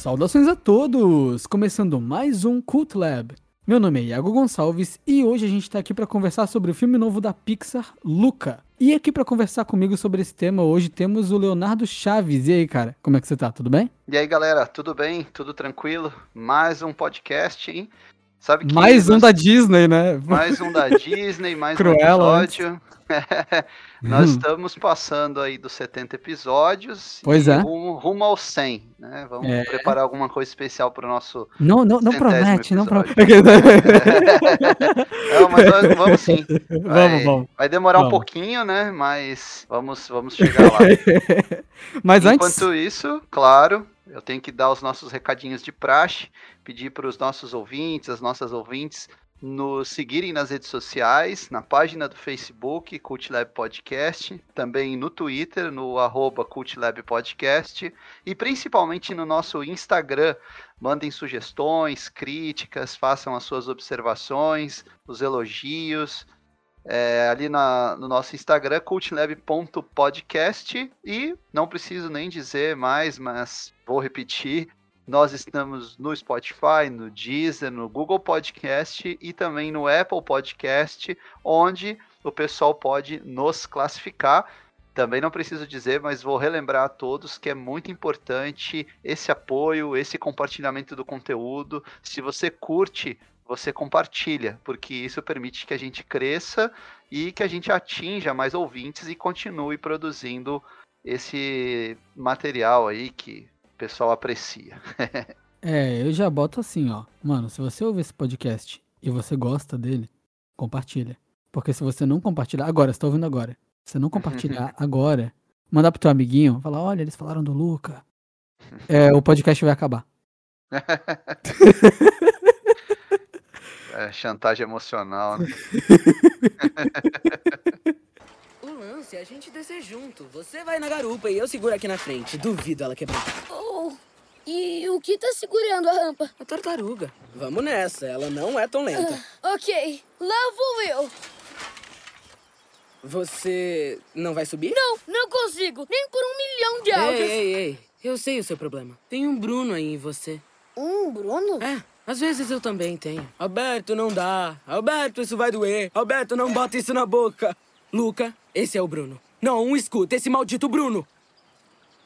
Saudações a todos! Começando mais um Cult Lab. Meu nome é Iago Gonçalves e hoje a gente está aqui para conversar sobre o filme novo da Pixar, Luca. E aqui para conversar comigo sobre esse tema hoje temos o Leonardo Chaves. E aí, cara, como é que você tá? Tudo bem? E aí, galera, tudo bem? Tudo tranquilo? Mais um podcast, hein? Sabe que mais um da Disney, né? Mais um da Disney, mais Cruella um episódio. Nós hum. estamos passando aí dos 70 episódios. Pois é. Rumo, rumo ao 100, né? Vamos é. preparar alguma coisa especial para o nosso. Não, não, não promete, episódio. não promete. não, mas vamos, vamos sim. Vai, vamos, vamos. Vai demorar vamos. um pouquinho, né? Mas vamos, vamos chegar lá. mas Enquanto antes. Enquanto isso, claro, eu tenho que dar os nossos recadinhos de praxe, pedir para os nossos ouvintes, as nossas ouvintes, nos seguirem nas redes sociais, na página do Facebook, CultLab Podcast, também no Twitter, no arroba CultLab Podcast, e principalmente no nosso Instagram. Mandem sugestões, críticas, façam as suas observações, os elogios. É, ali na, no nosso Instagram, cultlab.podcast, e não preciso nem dizer mais, mas vou repetir, nós estamos no Spotify, no Deezer, no Google Podcast e também no Apple Podcast, onde o pessoal pode nos classificar. Também não preciso dizer, mas vou relembrar a todos que é muito importante esse apoio, esse compartilhamento do conteúdo. Se você curte, você compartilha, porque isso permite que a gente cresça e que a gente atinja mais ouvintes e continue produzindo esse material aí que pessoal aprecia. é, eu já boto assim, ó. Mano, se você ouvir esse podcast e você gosta dele, compartilha. Porque se você não compartilhar, agora, você tá ouvindo agora. Se você não compartilhar agora, mandar pro teu amiguinho, falar, olha, eles falaram do Luca. É, o podcast vai acabar. é, chantagem emocional, né? Se a gente descer junto. Você vai na garupa e eu seguro aqui na frente. Duvido ela quebrar. Oh, e o que tá segurando a rampa? A tartaruga. Vamos nessa, ela não é tão lenta. Uh, ok, lá vou eu. Você não vai subir? Não, não consigo. Nem por um milhão de algas. Ei, ei, ei. Eu sei o seu problema. Tem um Bruno aí em você. Um Bruno? É. Às vezes eu também tenho. Alberto, não dá. Alberto, isso vai doer. Alberto, não bota isso na boca. Luca, esse é o Bruno. Não, escuta, esse maldito Bruno.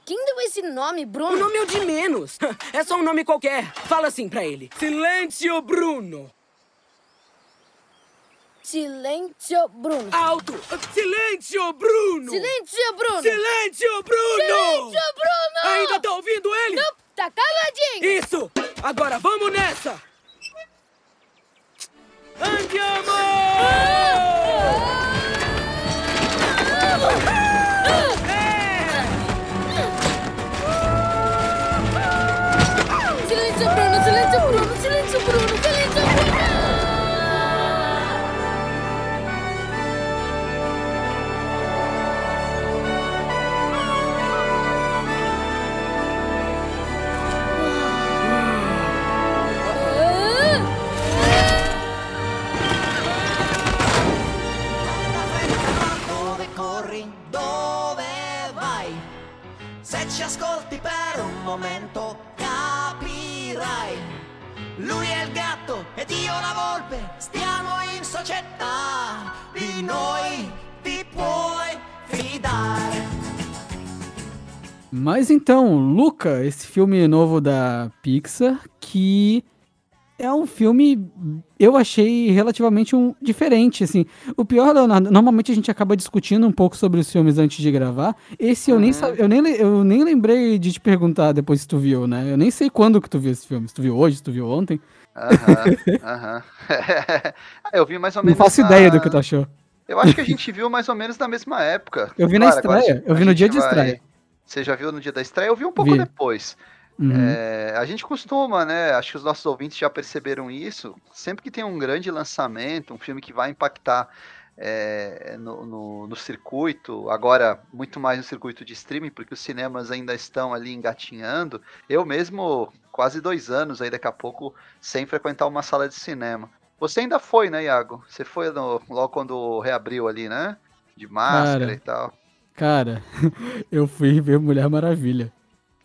Quem deu esse nome, Bruno? O nome é o de menos. É só um nome qualquer. Fala assim pra ele. Silêncio, Bruno. Silêncio, Bruno. Alto. Silêncio, Bruno. Silêncio, Bruno. Silêncio, Bruno. Silêncio, Bruno. Ainda tá ouvindo ele? Não, tá caladinho. Isso. Agora vamos nessa. Andiamo! Ah! Silêncio, Mas então, Luca, esse filme novo da Pixar que é um filme, eu achei relativamente um, diferente, assim. O pior, Leonardo, normalmente a gente acaba discutindo um pouco sobre os filmes antes de gravar. Esse eu, nem, uhum. eu, nem, eu nem lembrei de te perguntar depois se tu viu, né? Eu nem sei quando que tu viu esse filme. Se tu viu hoje, se tu viu ontem. Aham, aham. eu vi mais ou menos. Não faço na... ideia do que tu achou. Eu acho que a gente viu mais ou menos na mesma época. Eu vi claro, na estreia, eu vi no dia de estreia. Você já viu no dia da estreia? Eu vi um pouco vi. depois. Uhum. É, a gente costuma, né? Acho que os nossos ouvintes já perceberam isso. Sempre que tem um grande lançamento, um filme que vai impactar é, no, no, no, circuito, agora muito mais no circuito de streaming, porque os cinemas ainda estão ali engatinhando. Eu mesmo, quase dois anos aí daqui a pouco, sem frequentar uma sala de cinema. Você ainda foi, né, Iago? Você foi no, logo quando reabriu ali, né? De máscara cara, e tal. Cara, eu fui ver Mulher Maravilha.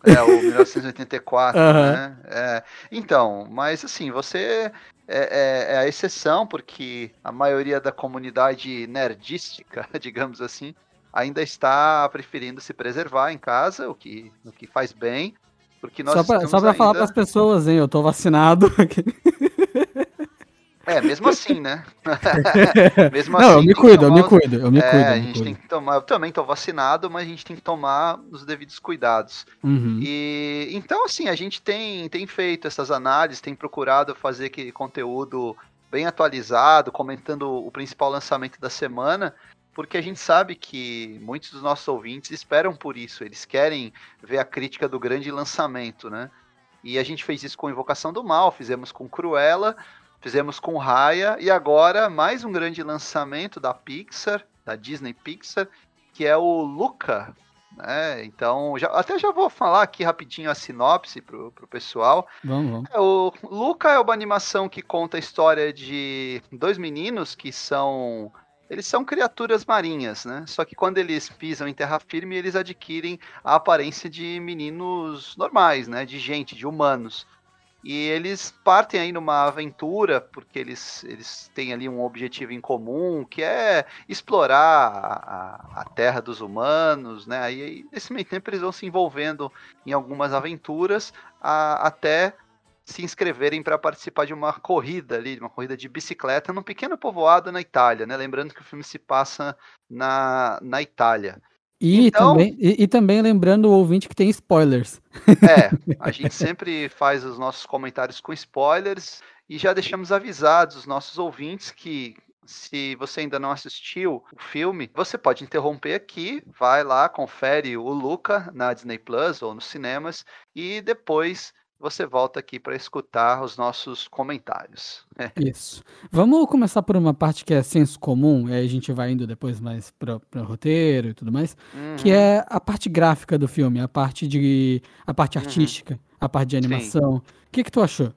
É, o 1984, Aham. né? É. Então, mas assim, você é, é- é a exceção, porque a maioria da comunidade nerdística, digamos assim, ainda está preferindo se preservar em casa, o que, o que faz bem, porque nós Só só pra falar ainda- pras pessoas, hein? Eu tô vacinado. É, mesmo assim, né? mesmo Não, eu assim, me tem que cuido, eu me tomar cuido, eu me é, cuido. eu a me gente cuido. tem que tomar. Eu também tô vacinado, mas a gente tem que tomar os devidos cuidados. Uhum. E então, assim, a gente tem, tem feito essas análises, tem procurado fazer aquele conteúdo bem atualizado, comentando o principal lançamento da semana, porque a gente sabe que muitos dos nossos ouvintes esperam por isso, eles querem ver a crítica do grande lançamento, né? E a gente fez isso com Invocação do Mal, fizemos com Cruella, fizemos com Raya, e agora mais um grande lançamento da Pixar, da Disney Pixar, que é o Luca, né? Então, já- até já vou falar aqui rapidinho a sinopse pro, pro pessoal. Vamos, vamos. É, o Luca é uma animação que conta a história de dois meninos que são. Eles são criaturas marinhas, né? Só que quando eles pisam em terra firme, eles adquirem a aparência de meninos normais, né? De gente, de humanos. E eles partem aí numa aventura, porque eles, eles têm ali um objetivo em comum, que é explorar a, a- terra dos humanos, né? Aí, nesse meio tempo eles vão se envolvendo em algumas aventuras a- até se inscreverem para participar de uma corrida ali, de uma corrida de bicicleta num pequeno povoado na Itália, né? Lembrando que o filme se passa na, na Itália. E, Então- também, e, e também lembrando o ouvinte que tem spoilers. É, a gente sempre faz os nossos comentários com spoilers e já deixamos avisados os nossos ouvintes que se você ainda não assistiu o filme, você pode interromper aqui, vai lá, confere o Luca na Disney Plus ou nos cinemas e depois você volta aqui para escutar os nossos comentários. É. Isso. Vamos começar por uma parte que é senso comum, e aí a gente vai indo depois mais para o roteiro e tudo mais, que Uhum. é a parte gráfica do filme, a parte de a parte Uhum. artística, a parte de animação. O que que tu achou?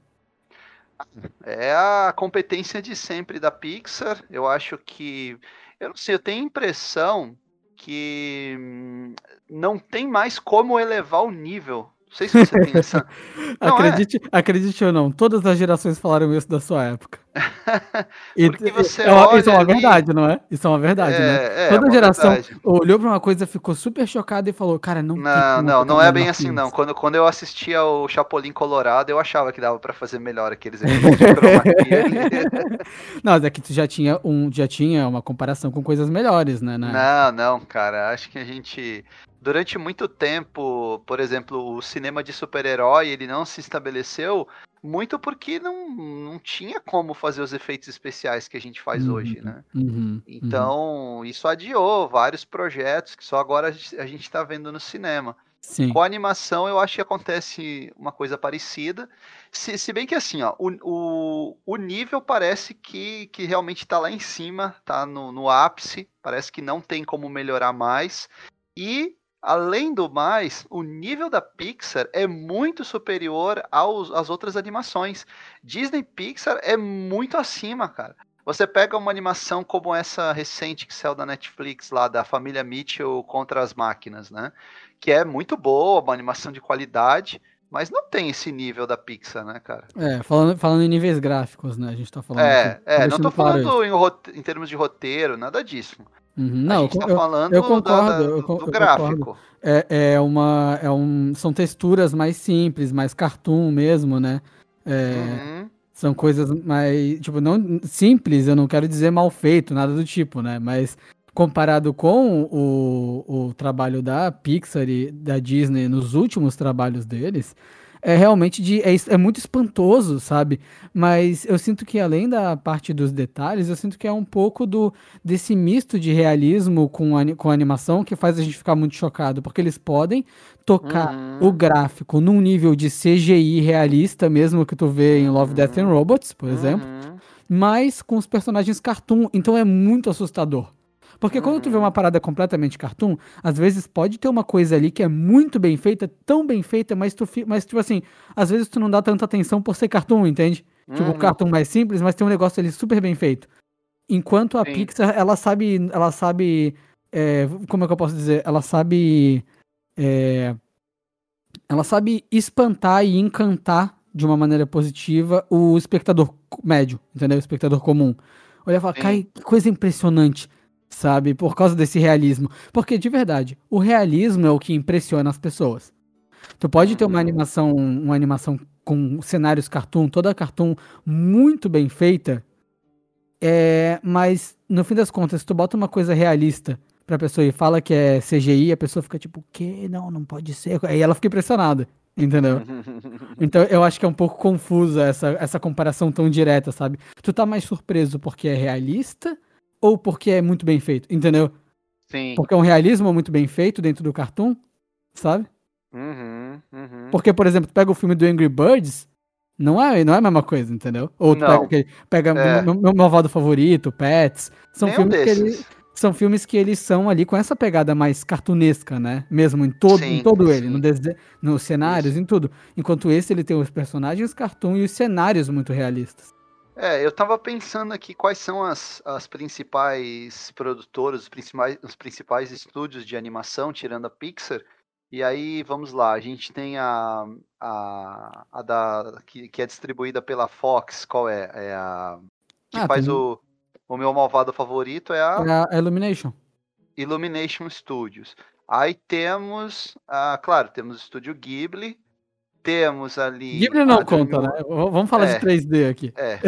É a competência de sempre da Pixar. Eu acho que. Eu não sei, eu tenho a impressão que hum, não tem mais como elevar o nível. Não sei se você tem essa. Não, é. acredite, acredite ou não, todas as gerações falaram isso da sua época. E- Porque você é uma- isso é olha uma ali- verdade, não é? Isso é uma verdade, né? É, é, Toda geração verdade. olhou pra uma coisa, ficou super chocada e falou, cara, não Não, não, não é bem assim, isso." não. Quando, quando eu assistia o Chapolin Colorado, eu achava que dava pra fazer melhor aqueles. Não, mas é que tu já tinha, um, já tinha uma comparação com coisas melhores, né? na- Não, não, cara. Acho que a gente. Durante muito tempo, por exemplo, o cinema de super-herói, ele não se estabeleceu muito porque não, não tinha como fazer os efeitos especiais que a gente faz Uhum, hoje, né? uhum, uhum. Então, isso adiou vários projetos que só agora a gente- a gente está vendo no cinema. Sim. Com a animação, eu acho que acontece uma coisa parecida. Se, se bem que assim, ó, o, o, o nível parece que, que realmente está lá em cima, tá no, no ápice, parece que não tem como melhorar mais. E, além do mais, o nível da Pixar é muito superior aos, às outras animações. Disney Pixar é muito acima, cara. Você pega uma animação como essa recente que saiu da Netflix lá, da família Mitchell contra as máquinas, né? que é muito boa, uma animação de qualidade, mas não tem esse nível da Pixar, né, cara? É, falando, falando em níveis gráficos, né? A gente tá falando. É, aqui, é, não tô falando em, em termos de roteiro, nada disso. Uhum, a Não, tá eu- falando eu concordo, da- do, eu gráfico. concordo. é, é uma, é um, são texturas mais simples, mais cartoon mesmo, né? É, Uhum, São coisas mais, tipo, não simples, eu não quero dizer mal feito, nada do tipo, né? Mas comparado com o, o trabalho da Pixar e da Disney nos últimos trabalhos deles, é realmente de, é, é muito espantoso, sabe? Mas eu sinto que além da parte dos detalhes, eu sinto que é um pouco do desse misto de realismo com, ani- com animação que faz a gente ficar muito chocado, porque eles podem tocar uhum. o gráfico num nível de CGI realista, mesmo que tu vê em Love, Death and Robots, por exemplo, Uhum. mas com os personagens cartoon. Então é muito assustador. Porque quando tu vê uma parada completamente cartoon, às vezes pode ter uma coisa ali que é muito bem feita, tão bem feita, mas tu mas tipo assim, às vezes tu não dá tanta atenção por ser cartoon, entende? Tipo, Uhum. um cartoon mais simples, mas tem um negócio ali super bem feito. Enquanto a Sim. Pixar, ela sabe, ela sabe, é, como é que eu posso dizer? Ela sabe é, ela sabe espantar e encantar de uma maneira positiva o espectador médio, entendeu? O espectador comum. Olha e fala, Sim. cara, que coisa impressionante, sabe? Por causa desse realismo. Porque, de verdade, o realismo é o que impressiona as pessoas. Tu pode ter uma animação, uma animação com cenários cartoon, toda cartoon muito bem feita, é, mas no fim das contas, se tu bota uma coisa realista pra pessoa e fala que é CGI, a pessoa fica tipo, o quê? Não, não pode ser. Aí ela fica impressionada, entendeu? Então eu acho que é um pouco confusa essa, essa comparação tão direta, sabe? Tu tá mais surpreso porque é realista ou porque é muito bem feito, entendeu? Sim. Porque é um realismo muito bem feito dentro do cartoon, sabe? Uhum, uhum. Porque, por exemplo, tu pega o filme do Angry Birds, não é, não é a mesma coisa, entendeu? Ou pega, aquele- pega É. meu, meu malvado favorito, Pets. São Nenhum filmes, que ele, são filmes que eles são ali com essa pegada mais cartunesca, né? Mesmo em todo, em Sim, todo ele, no dese- nos cenários, em tudo. Enquanto esse ele tem os personagens cartoon e os cenários muito realistas. É, eu tava pensando aqui quais são as, as principais produtoras, os principais, os principais estúdios de animação, tirando a Pixar. E aí, vamos lá, a gente tem a, a, a da, que, que é distribuída pela Fox, qual é? É a que Ah, faz tem- o, o meu malvado favorito é a É a Illumination. Illumination Studios. Aí temos, ah, claro, temos o estúdio Ghibli, temos ali Ghibli não a conta, Dream- né? Vamos falar É. de 3D aqui. É,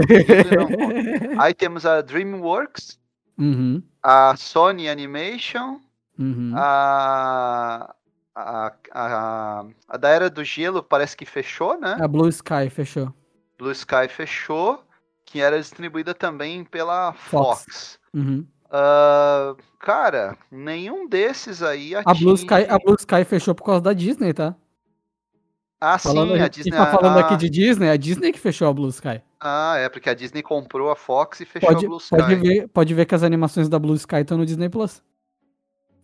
não. Aí temos a DreamWorks, Uhum, a Sony Animation, uhum. a, a, a, a da Era do Gelo parece que fechou, né? A Blue Sky fechou. Blue Sky fechou, que era distribuída também pela Fox. Fox. Uhum. Ah, cara, nenhum desses aí A Blue. Sky, a Blue Sky fechou por causa da Disney, tá? Ah, Falando, sim, a a Disney... tá falando aqui de Disney, é a Disney que fechou a Blue Sky. Ah, é, porque a Disney comprou a Fox e fechou Pode, a Blue Sky. pode, ver, pode ver que as animações da Blue Sky estão no Disney Plus.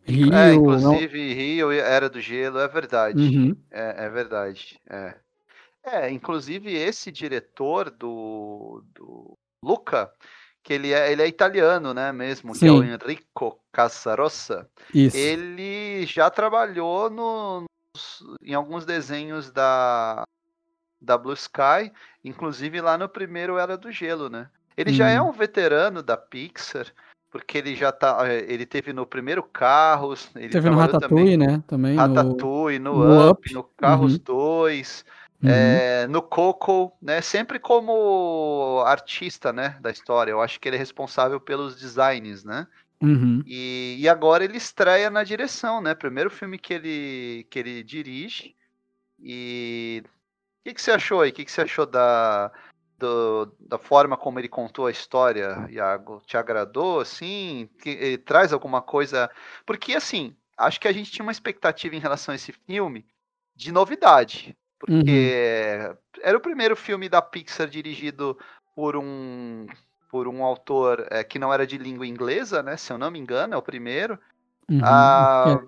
Rio, É, não- inclusive Rio e Era do Gelo, é verdade. Uhum. É, é verdade. É. é, inclusive esse diretor do, do Luca, que ele é, ele é italiano, né, mesmo, que é o Sim. Enrico Casarossa, Isso. ele já trabalhou no, em alguns desenhos da, da Blue Sky, inclusive lá no primeiro Era do Gelo, né? Ele já é Hum. um veterano da Pixar, porque ele já tá, eh, ele teve no primeiro Carros, ele Teve no trabalhou Ratatouille, né? Também. no- Ratatouille, no, no Up, Up, no Carros uhum. 2, Uhum. é, no Coco, né? Sempre como artista, né, da história. Eu acho que ele é responsável pelos designs, né? Uhum. E, e agora ele estreia na direção, né? Primeiro filme que ele que ele dirige. E o que, que você achou aí? O que, que você achou da do- da forma como ele contou a história, Iago? Te agradou, assim? Que, ele traz alguma coisa? Porque, assim, acho que a gente tinha uma expectativa em relação a esse filme de novidade. Porque era o primeiro filme da Pixar dirigido por um por um autor é, que não era de língua inglesa, né? Se eu não me engano, é o primeiro. Uhum. Ah,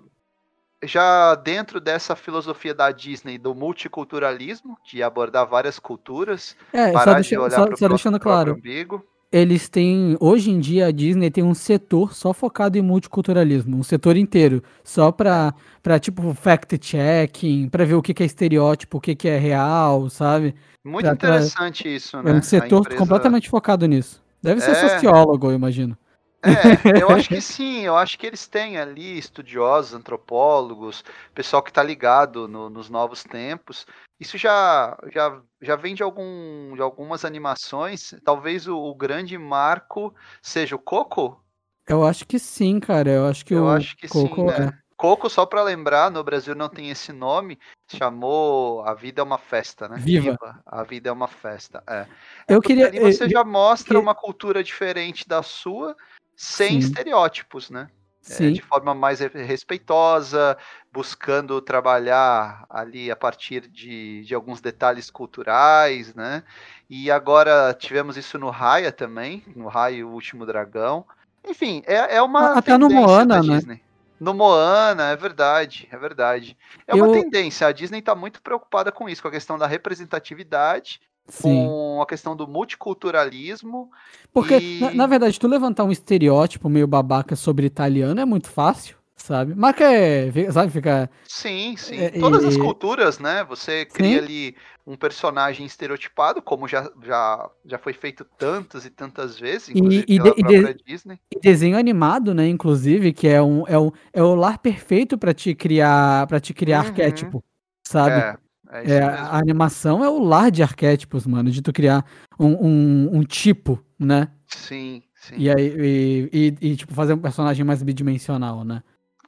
É. já dentro dessa filosofia da Disney do multiculturalismo, de abordar várias culturas, É, só, parar deixa- de olhar só- para só deixando claro, umbigo. eles têm. Hoje em dia a Disney tem um setor só focado em multiculturalismo, um setor inteiro. Só pra, pra tipo, fact-checking, pra ver o que, que é estereótipo, o que, que é real, sabe? Muito pra- pra- interessante isso, né? É um A setor empresa- completamente focado nisso. Deve ser É. sociólogo, eu imagino. É, eu acho que sim, eu acho que eles têm ali estudiosos, antropólogos, pessoal que está ligado no- nos novos tempos. Isso já, já, já vem de, algum, de algumas animações. Talvez o, o grande marco seja o Coco. Eu acho que sim, cara. Eu acho que Eu o acho que Coco sim, é. né? Coco, só para lembrar, no Brasil não tem esse nome, chamou A Vida é uma Festa, né? Viva. A Vida é uma Festa. É. Eu Porque queria. ali você eh, já mostra uma cultura diferente da sua, sem Sim. estereótipos, né? é, Sim. de forma mais re- respeitosa, buscando trabalhar ali a partir de, de alguns detalhes culturais, né? E agora tivemos isso no Raya também, no Raya o Último Dragão. Enfim, é, é uma Até no Moana, né? Disney. No Moana, é verdade, é verdade. É uma Eu- tendência, a Disney está muito preocupada com isso, com a questão da representatividade, Sim. com a questão do multiculturalismo. Porque, E- na, na verdade, tu levantar um estereótipo meio babaca sobre italiano é muito fácil, sabe? Marca é, sabe, fica... Sim, sim. É, Todas as e- culturas, né? Você cria Sim. ali um personagem estereotipado, como já, já, já foi feito tantas e tantas vezes, inclusive e pela de- e de- Disney. E desenho animado, né, inclusive, que é, um, é, um, é o lar perfeito pra te criar, para te criar Uhum. arquétipo, sabe? É, é É, a animação é o lar de arquétipos, mano, de tu criar um, um, um tipo, né? Sim, sim. E aí, e, e- e, tipo, fazer um personagem mais bidimensional, né?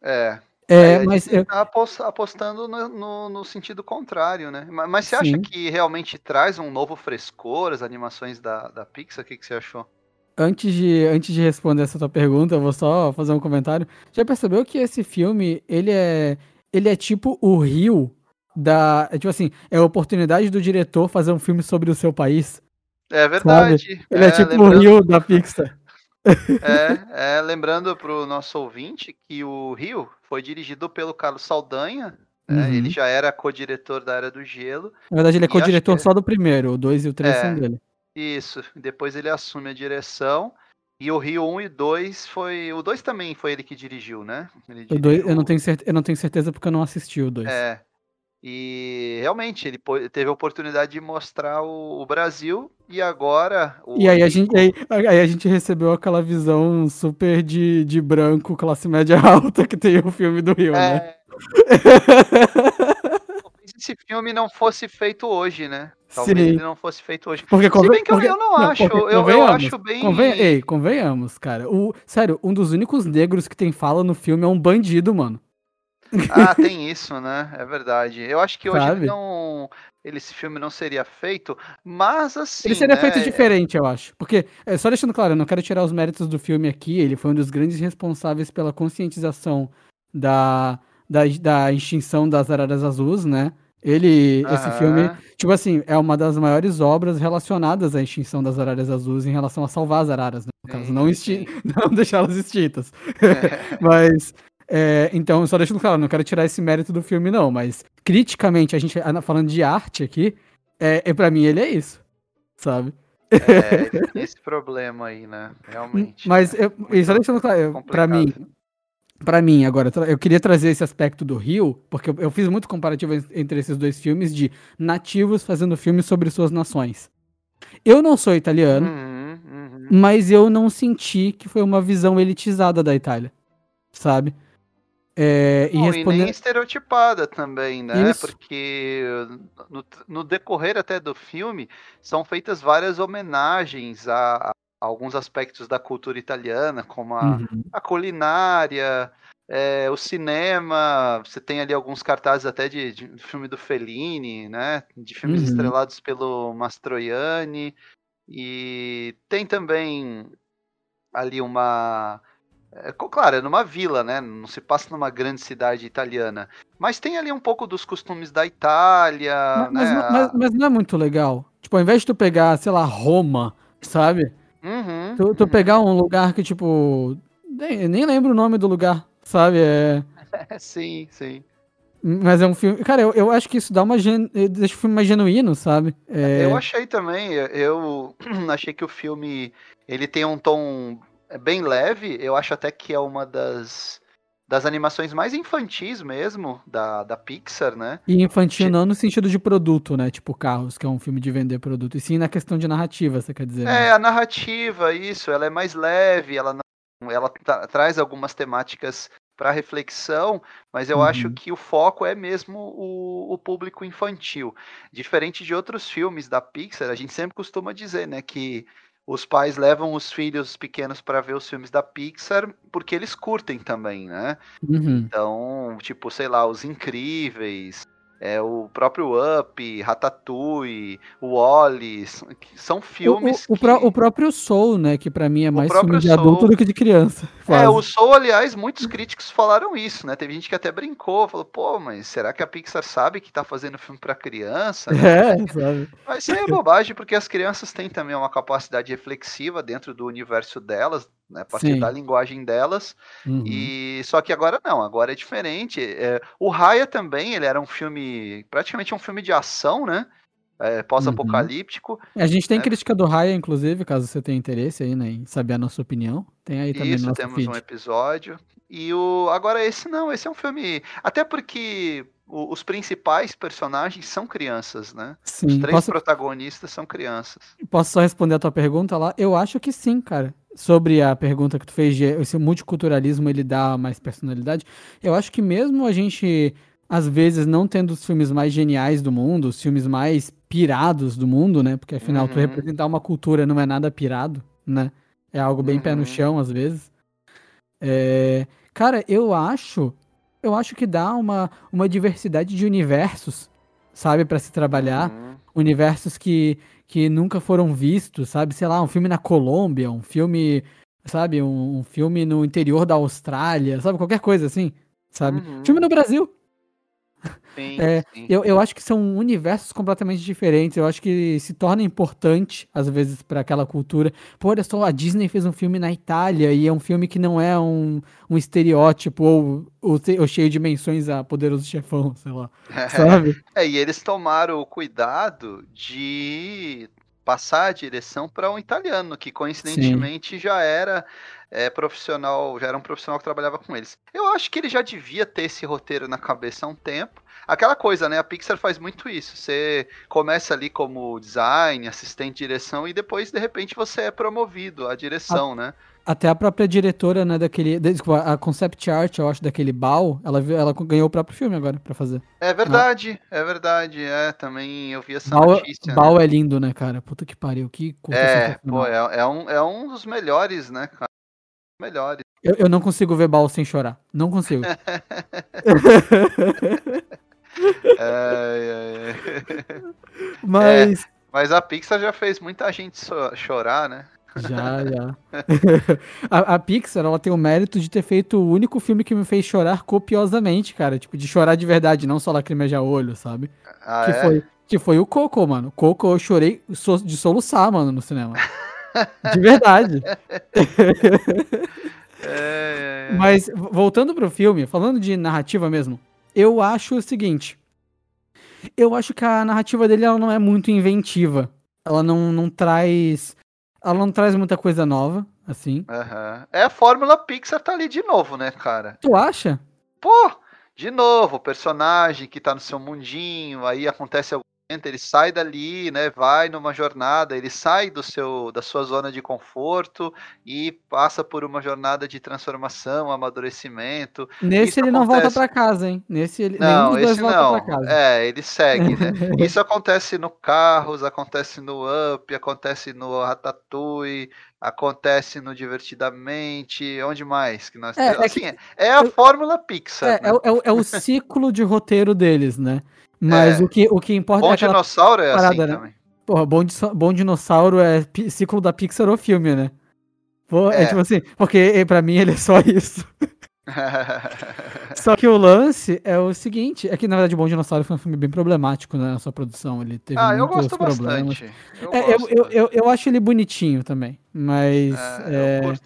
É. É, mas eu, tá apos- apostando no, no- no sentido contrário, né? Ma- Mas, você acha Sim. que realmente traz um novo frescor as animações da, da Pixar? O que, que você achou? antes de, antes de responder essa tua pergunta, eu vou só fazer um comentário. Já percebeu que esse filme, ele é, ele é tipo o Rio da, é tipo assim, é a oportunidade do diretor fazer um filme sobre o seu país. É verdade. Ele é, tipo o Rio da Pixar. É, é, lembrando para o nosso ouvinte que o Rio foi dirigido pelo Carlos Saldanha. né? Uhum. Ele já era co-diretor da Era do Gelo. Na verdade, ele é co-diretor que- só do primeiro, o 2 e o 3 É. são dele. Isso. Depois ele assume a direção. E o Rio 1 e 2 foi. O 2 também foi ele que dirigiu, né? Ele dirigiu- eu, não tenho certe- eu não tenho certeza porque eu não assisti o 2. É. E realmente ele teve a oportunidade de mostrar o, o Brasil e agora. o E aí a, gente, aí, aí a gente recebeu aquela visão super de, de branco, classe média alta que tem o filme do Rio, né? É. Talvez esse filme não fosse feito hoje, né? Talvez Sim. ele não fosse feito hoje. Porque, Se bem que eu, porque- eu não, acho. porque Eu, eu acho bem. conven- Ei, convenhamos, cara. O, sério, um dos únicos negros que tem fala no filme é um bandido, mano. Ah, tem isso, né? É verdade. Eu acho que hoje Sabe? ele não. Ele, esse filme não seria feito, mas assim. Ele seria né, feito diferente, eu acho. Porque, é, só deixando claro, eu não quero tirar os méritos do filme aqui, ele foi um dos grandes responsáveis pela conscientização da, da, da extinção das araras azuis, né? Ele, esse aham. filme, tipo assim, é uma das maiores obras relacionadas à extinção das araras azuis em relação a salvar as araras, né? No caso, não, não deixá-las extintas. mas, é, então, só deixando claro, não quero tirar esse mérito do filme, não, mas criticamente, a gente falando de arte aqui, é, é para mim ele é isso, sabe? É, esse problema aí, né? Realmente. Mas, eu, e só deixando claro, eu- pra mim, Pra mim, agora, eu queria trazer esse aspecto do Rio, porque eu, eu fiz muito comparativo en- entre esses dois filmes de nativos fazendo filmes sobre suas nações. Eu não sou italiano, Uhum, uhum. mas eu não senti que foi uma visão elitizada da Itália, sabe? É, e Bom, e nem respondendo. estereotipada também, né? Isso. Porque no, no decorrer até do filme são feitas várias homenagens a, a alguns aspectos da cultura italiana, como a, Uhum. a culinária, é, o cinema. Você tem ali alguns cartazes até de, de filme do Fellini, né? De filmes Uhum. estrelados pelo Mastroianni. E tem também ali uma. É, claro, é numa vila, né? Não se passa numa grande cidade italiana. Mas tem ali um pouco dos costumes da Itália, Mas, mas né? não- mas- mas não é muito legal. Tipo, ao invés de tu pegar, sei lá, Roma, sabe? Uhum, Tu, tu uhum. pegar um lugar que, tipo. Nem, eu nem lembro o nome do lugar, sabe? É. sim, sim. Mas é um filme. Cara, eu, eu acho que isso dá uma. Gen... Deixa o filme mais genuíno, sabe? É, Eu achei também, eu achei que o filme ele tem um tom bem leve. Eu acho até que é uma das, das animações mais infantis mesmo da, da Pixar, né? E infantil não no sentido de produto, né? Tipo Carros, que é um filme de vender produto. E sim na questão de narrativa, você quer dizer. né? É, a narrativa, isso, ela é mais leve, ela, não, ela tra- traz algumas temáticas para reflexão, mas eu Uhum. acho que o foco é mesmo o, o público infantil. Diferente de outros filmes da Pixar, a gente sempre costuma dizer, né, que os pais levam os filhos pequenos para ver os filmes da Pixar porque eles curtem também, né? Uhum. Então, tipo, sei lá, Os Incríveis, é, o próprio Up, Ratatouille, o Wall-E, são- O, filmes o, o que... pró- o próprio Soul, né? Que pra mim é mais filme de adulto Soul. do que de criança. É, quase. o Soul, aliás, muitos críticos falaram isso, né? Teve gente que até brincou, falou, pô, mas será que a Pixar sabe que tá fazendo filme pra criança? É, sabe? Mas isso aí é bobagem, porque as crianças têm também uma capacidade reflexiva dentro do universo delas, né? A partir Sim. da linguagem delas. Uhum. E só que agora não, agora é diferente. É, o Raya também, ele era um filme, praticamente um filme de ação, né? é, pós-apocalíptico. A gente tem É. crítica do Raya, inclusive, caso você tenha interesse aí, né, em saber a nossa opinião. Tem aí também no Isso, nosso temos feed. um episódio. E o agora esse não, esse é um filme, até porque o- os principais personagens são crianças, né? Os Sim, três posso, protagonistas são crianças. posso só responder a tua pergunta lá? Eu acho que sim, cara. Sobre a pergunta que tu fez de esse multiculturalismo ele dá mais personalidade. Eu acho que mesmo a gente, às vezes, não tendo os filmes mais geniais do mundo, os filmes mais pirados do mundo, né? Porque afinal, tu Uhum. representar uma cultura não é nada pirado, né? É algo bem pé no Uhum. chão, às vezes. É, Cara, eu acho. Eu acho que dá uma, uma diversidade de universos, sabe, Pra se trabalhar Uhum. universos que, que nunca foram vistos, sabe? Sei lá, um filme na Colômbia, um filme, sabe? Um, um filme no interior da Austrália, sabe? Qualquer coisa assim, sabe? Uhum. Filme no Brasil. Sim, É, sim. Eu, eu acho que são universos completamente diferentes. Eu acho que se torna importante, às vezes, pra aquela cultura. Pô, olha só, a Disney fez um filme na Itália e é um filme que não é um, um estereótipo ou, ou, ou cheio de menções a Poderoso Chefão, sei lá. Sabe? É, e eles tomaram o cuidado de passar a direção para um italiano, que coincidentemente já era é, profissional, já era um profissional que trabalhava com eles. Eu acho que ele já devia ter esse roteiro na cabeça há um tempo. Aquela coisa, né? A Pixar faz muito isso. Você começa ali como design, assistente de direção, e depois, de repente, você é promovido à direção, né? Até a própria diretora, né, daquele. de- Desculpa, a concept art, eu acho, daquele Bal, ela, ela ganhou o próprio filme agora pra fazer. É verdade, é verdade. É, também eu vi essa Bal, notícia. né? Bal é lindo, né, cara? Puta que pariu, que É, pô, é, é um, é um dos melhores, né, cara? Melhores. Eu, eu não consigo ver Bal sem chorar. Não consigo. É, é, é. Mas. Mas a Pixar já fez muita gente so- chorar, né? Já, já. a, a Pixar, ela tem o mérito de ter feito o único filme que me fez chorar copiosamente, cara. Tipo, de chorar de verdade, não só lacrimejar olho, sabe? Ah, que, é? foi, que foi o Coco, mano. Coco eu chorei de soluçar, mano, no cinema. De verdade. É, é, é. Mas, voltando pro filme, falando de narrativa mesmo, eu acho o seguinte. Eu acho que a narrativa dele ela não é muito inventiva. Ela não, não traz. Ela não traz muita coisa nova, assim. Aham. É a fórmula Pixar tá ali de novo, né, cara? Tu acha? Pô, de novo, o personagem que tá no seu mundinho, aí acontece algum momento, ele sai dali, né, vai numa jornada, ele sai do seu da sua zona de conforto e passa por uma jornada de transformação, amadurecimento. Nesse Isso ele não volta acontece. pra casa, hein? Nesse ele. nenhum Não, dois esse volta não. É, ele segue, né? Isso acontece no Carros, acontece no Up, acontece no Ratatouille, acontece no Divertidamente, onde mais que nós É, é Assim, é, é a eu- fórmula Pixar. É, né? é, é o- é o ciclo de roteiro deles, né? Mas É. o, que, o que importa Bom é aquela. Dinossauro é parada, assim né? também. Porra, Bom, Bom Dinossauro é ciclo da Pixar ou filme, né? Pô, é. É. tipo assim, porque pra mim ele é só isso. Só que o lance é o seguinte, é que na verdade o Bom Dinossauro foi um filme bem problemático né, na sua produção, ele teve ah, eu gosto problemas. bastante. Eu, É, gosto. eu, eu, eu acho ele bonitinho também, mas É, é, eu curto.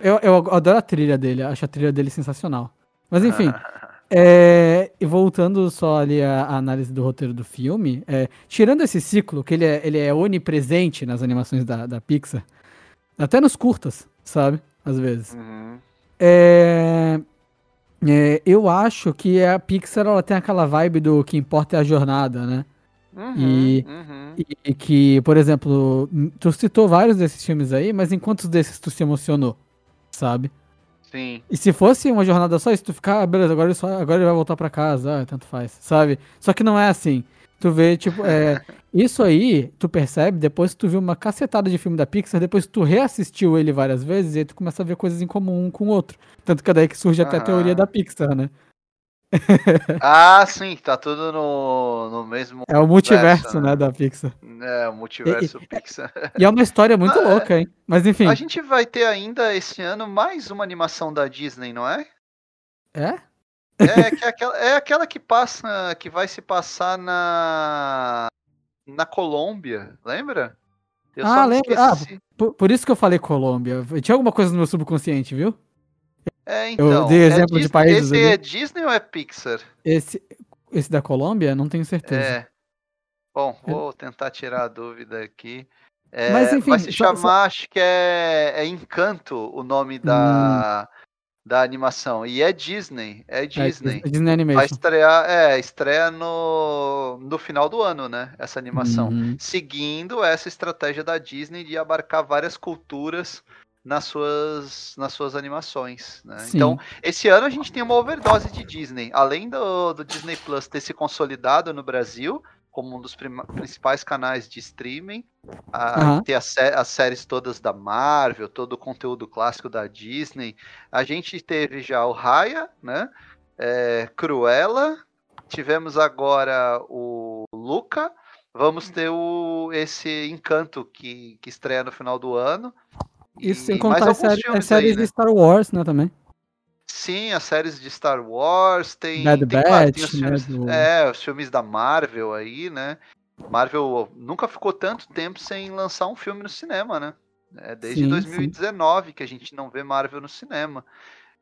eu, eu adoro a trilha dele, acho a trilha dele sensacional. Mas enfim, é, e voltando só ali à, análise do roteiro do filme, é, tirando esse ciclo, que ele é, ele é onipresente nas animações da, da Pixar, até nos curtas, sabe? Às vezes. Uhum. É, é, eu acho que a Pixar ela tem aquela vibe do que importa é a jornada, né? Uhum, E- uhum. E, e que, por exemplo, tu citou vários desses filmes aí, mas em quantos desses tu se emocionou? Sabe? Sim. E se fosse uma jornada só, isso tu ficar, ah, beleza, agora ele, só, agora ele vai voltar pra casa, ah, tanto faz, sabe? Só que não é assim. Tu vê, tipo, é, isso aí, tu percebe depois que tu viu uma cacetada de filme da Pixar, depois que tu reassistiu ele várias vezes, e aí tu começa a ver coisas em comum um com o outro. Tanto que é daí que surge até a Aham. teoria da Pixar, né? Ah, sim, tá tudo no, no mesmo. É o multiverso, Verso, né, né? da Pixar. É, o multiverso Pixar. E é uma história muito Ah, louca, hein? Mas enfim, A gente vai ter ainda esse ano mais uma animação da Disney, não é? é? É, que é, aquela, é aquela que passa, que vai se passar na na Colômbia, lembra? Eu Ah, me lembro. Ah. Por, por isso que eu falei Colômbia. Tinha alguma coisa no meu subconsciente, viu? É, então. dei é exemplo de Dis- países Esse ali. é Disney ou é Pixar? Esse, esse da Colômbia, não tenho certeza. É. Bom, vou tentar tirar a dúvida aqui. É, Mas, enfim, vai se só- chamar, acho que é, é Encanto o nome da, Hum. da animação. E é Disney, é Disney. É, Disney Vai Animation. estrear, é, estreia no, no final do ano, né? Essa animação. Uhum. Seguindo essa estratégia da Disney de abarcar várias culturas nas suas, nas suas animações. Né? Então, esse ano a gente tem uma overdose de Disney. Além do, do Disney Plus ter se consolidado no Brasil como um dos principais canais de streaming, a- Aham. ter as, as séries todas da Marvel, todo o conteúdo clássico da Disney. A gente teve já o Raya, né? É, Cruella. Tivemos agora o Luca. Vamos ter o, esse Encanto que, que estreia no final do ano. Isso E sem contar as, séries- as séries aí, né? de Star Wars, né, também. Sim, as séries de Star Wars, tem. Bad tem, claro, tem Batch, os né, filmes, do- É, os filmes da Marvel aí, né? Marvel nunca ficou tanto tempo sem lançar um filme no cinema, né? É desde Sim, 2019 que a gente não vê Marvel no cinema.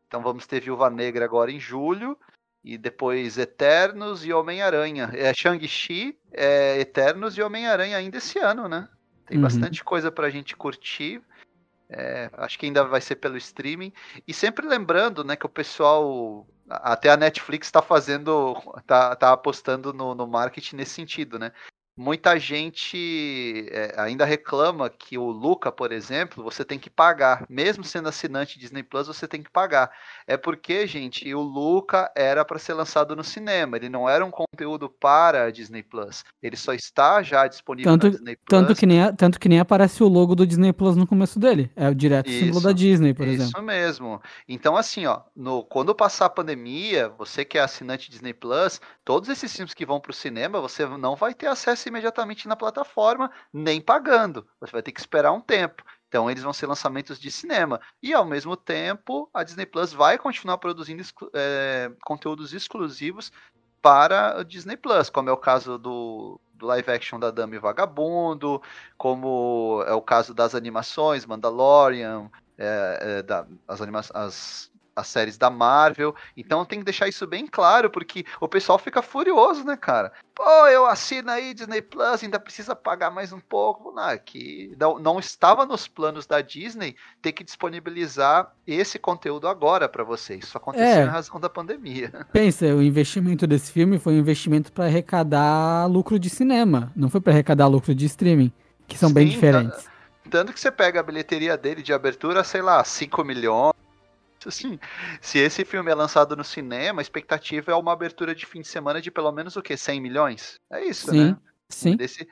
Então vamos ter Viúva Negra agora em julho. E depois Eternos e Homem-Aranha. É Shang-Chi, é, Eternos e Homem-Aranha ainda esse ano, né? Tem Uhum. bastante coisa pra gente curtir. É, acho que ainda vai ser pelo streaming. E sempre lembrando, né, que o pessoal. Até a Netflix está fazendo. tá, tá apostando no, no marketing nesse sentido, né? Muita gente é, ainda reclama que o Luca, por exemplo, você tem que pagar. Mesmo sendo assinante Disney Plus, você tem que pagar. É porque, gente, o Luca era para ser lançado no cinema. Ele não era um conteúdo para a Disney Plus. Ele só está já disponível Tanto- na Disney Plus. Tanto que, nem, a- tanto que nem aparece o logo do Disney Plus no começo dele. É o direto símbolo Isso, da Disney, por Isso exemplo. mesmo. Então, assim, ó, no, quando passar a pandemia, você que é assinante Disney Plus, todos esses filmes que vão para o cinema, você não vai ter acesso imediatamente na plataforma, nem pagando. Você vai ter que esperar um tempo. Então, eles vão ser lançamentos de cinema. E, ao mesmo tempo, a Disney Plus vai continuar produzindo eh, conteúdos exclusivos para o Disney Plus, como é o caso do, do live action da Dama e o Vagabundo, como é o caso das animações, Mandalorian, é, é, da- as, anima as, as séries da Marvel. Então tem que deixar isso bem claro, porque o pessoal fica furioso, né, cara? Pô, eu assino aí Disney Plus, ainda precisa pagar mais um pouco. Não, que não, não estava nos planos da Disney ter que disponibilizar esse conteúdo agora para vocês. Isso aconteceu É. em razão da pandemia. Pensa, o investimento desse filme foi um investimento para arrecadar lucro de cinema, não foi para arrecadar lucro de streaming, que são bem Sim, tá- diferentes. Tanto que você pega a bilheteria dele de abertura, sei lá, 5 milhões. Assim, se esse filme é lançado no cinema, a expectativa é uma abertura de fim de semana de pelo menos o quê? 100 milhões? É isso, Sim, né? sim. Desse,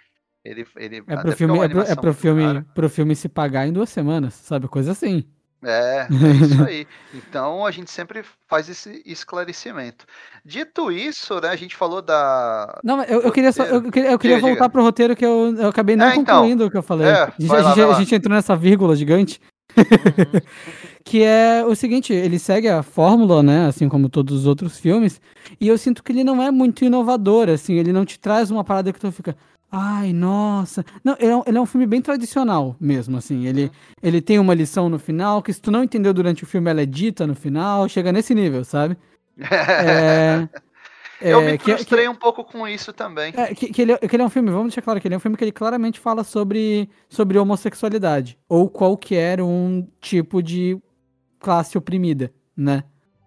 ele, ele, É pro filme, é pro, é pro filme, cara. pro filme se pagar em duas semanas, sabe? Coisa assim. É, é isso aí. Então a gente sempre faz esse esclarecimento. Dito isso, né? A gente falou da. Não, eu, eu queria só, eu, queria, eu queria Diga, voltar diga. pro roteiro que eu, eu acabei não É, então. concluindo o que eu falei. É, a, gente, vai a lá, gente- a lá. gente entrou nessa vírgula gigante. Uhum. que é o seguinte, ele segue a fórmula, né, assim como todos os outros filmes, e eu sinto que ele não é muito inovador, assim, ele não te traz uma parada que tu fica, ai, nossa. Não, ele é um, ele é um filme bem tradicional mesmo, assim, ele, ele tem uma lição no final, que se tu não entendeu durante o filme, ela é dita no final, chega nesse nível, sabe? É, Eu é, me que- que- frustrei um pouco com isso também. é, que, que ele, é- que ele é um filme, vamos deixar claro que ele é um filme que ele claramente fala sobre, sobre homossexualidade. Ou qualquer um tipo de classe oprimida, né?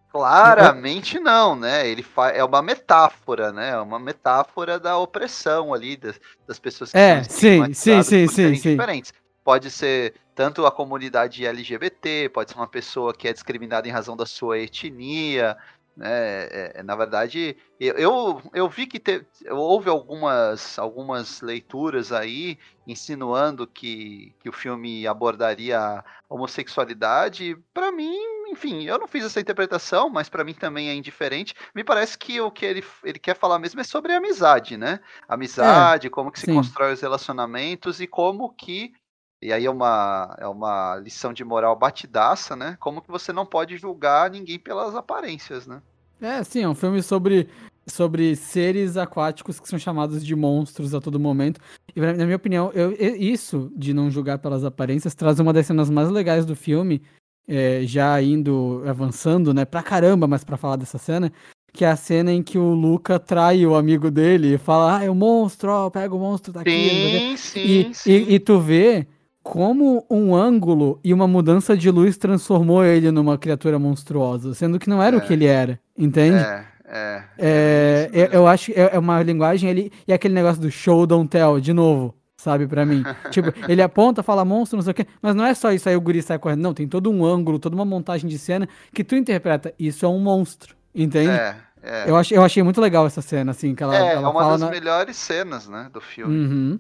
Claramente não, né? Ele é uma metáfora, né? É uma metáfora da opressão ali das, das pessoas que É, são sim, sim, sim, sim, sim. diferentes. Pode ser tanto a comunidade LGBT, pode ser uma pessoa que é discriminada em razão da sua etnia? É, é, na verdade, eu, eu, vi que te- houve algumas, algumas leituras aí insinuando que, que o filme abordaria a homossexualidade. Para mim, enfim, eu não fiz essa interpretação, mas para mim também é indiferente. Me parece que o que ele, ele quer falar mesmo é sobre amizade, né? Amizade, como que se sim. constrói os relacionamentos e como que e aí é uma, é uma lição de moral batidaça, né? Como que você não pode julgar ninguém pelas aparências, né? É, sim, é um filme sobre, sobre seres aquáticos que são chamados de monstros a todo momento. E na minha opinião, eu- isso de não julgar pelas aparências traz uma das cenas mais legais do filme, é, já indo, avançando, né, pra caramba, mas pra falar dessa cena, que é a cena em que o Luca trai o amigo dele e fala, ah, é o monstro, ó, pega o monstro daqui. Sim, sim, E, sim. e, e tu vê como um ângulo e uma mudança de luz transformou ele numa criatura monstruosa, sendo que não era o que ele era, entende? É, é. É, eu, mesmo. eu acho que é é uma linguagem ali, e aquele negócio do show, don't tell, de novo, sabe, pra mim. tipo, ele aponta, fala monstro, não sei o quê, mas não é só isso aí o guri sai correndo, não, tem todo um ângulo, toda uma montagem de cena que tu interpreta, isso é um monstro, entende? É, é. Eu, achei, eu achei muito legal essa cena, assim, que ela, É, é ela uma fala das na... melhores cenas, né, do filme. Uhum.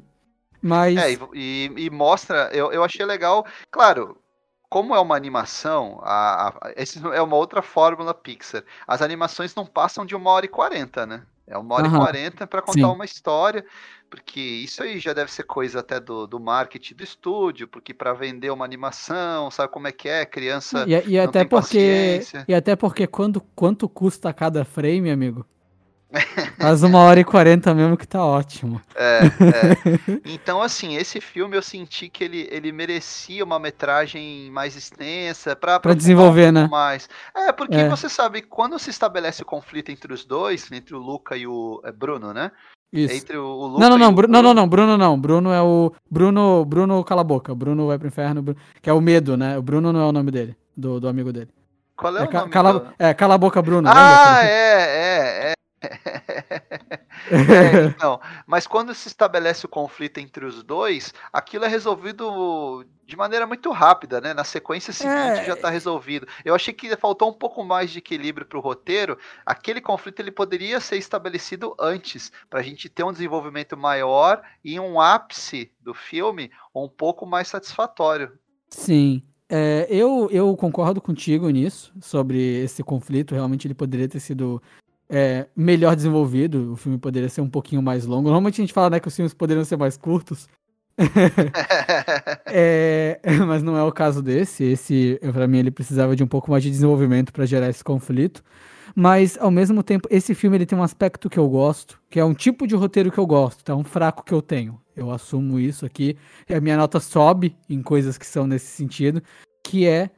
Mas... É, e, e- mostra, eu, eu achei legal, claro, como é uma animação, a, a, esse é uma outra fórmula Pixar. As animações não passam de uma hora e quarenta, né? É uma hora Aham, e quarenta para contar sim. uma história, porque isso aí já deve ser coisa até do, do marketing do estúdio, porque para vender uma animação, sabe como é que é? Criança E, e não até porque paciência. e até porque quando quanto custa cada frame, amigo? Faz uma hora e quarenta mesmo que tá ótimo. É, é. Então, assim, esse filme eu senti que ele, ele merecia uma metragem mais extensa para Pra desenvolver, né? mais. É, porque É. você sabe, quando se estabelece o conflito entre os dois, entre o Luca e o é, Bruno, né? Isso. Entre o, o Luca Não, não, não, o Bru- não, não, Bruno. não, Bruno não. Bruno é o Bruno, Bruno cala a boca. Bruno vai pro inferno, Bru- que é o medo, né? O Bruno não é o nome dele, do, do amigo dele. Qual é, É, o nome cala, do- é, cala a boca, Bruno. Ah, lembra? é, é, é. É, então, mas quando se estabelece o conflito entre os dois, aquilo é resolvido de maneira muito rápida, né? Na sequência seguinte É. já tá resolvido. Eu achei que faltou um pouco mais de equilíbrio pro roteiro. Aquele conflito ele poderia ser estabelecido antes, pra gente ter um desenvolvimento maior e um ápice do filme um pouco mais satisfatório. Sim. É, eu, eu concordo contigo nisso, sobre esse conflito. Realmente ele poderia ter sido é, melhor desenvolvido. O filme poderia ser um pouquinho mais longo. Normalmente a gente fala né, que os filmes poderiam ser mais curtos. É, mas não é o caso desse. Esse, para mim, ele precisava de um pouco mais de desenvolvimento para gerar esse conflito. Mas, ao mesmo tempo, esse filme ele tem um aspecto que eu gosto, que é um tipo de roteiro que eu gosto, tá? Um fraco que eu tenho. Eu assumo isso aqui. A minha nota sobe em coisas que são nesse sentido, que é,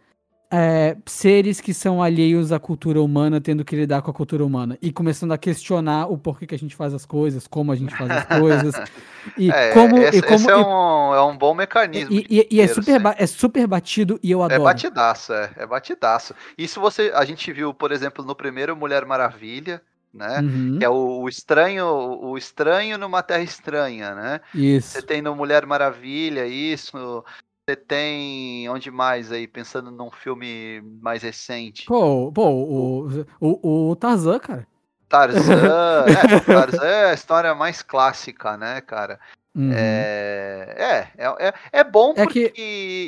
é, seres que são alheios à cultura humana, tendo que lidar com a cultura humana. E começando a questionar o porquê que a gente faz as coisas, como a gente faz as coisas. E É, como. esse, e como esse é, um, é um bom mecanismo. e, e- e é, super assim. é super batido e eu É adoro. batidaço, é, é batidaço. Isso você, a gente viu, por exemplo, no primeiro Mulher Maravilha, né? Uhum, Que é o, o estranho, o estranho numa terra estranha, né? Isso. Você tem no Mulher Maravilha isso, você tem onde mais aí, pensando num filme mais recente. Pô, pô o, o, o Tarzan, cara. Tarzan, é, Tarzan é a história mais clássica, né, cara? Uhum. É, é, é, é- é bom É porque que-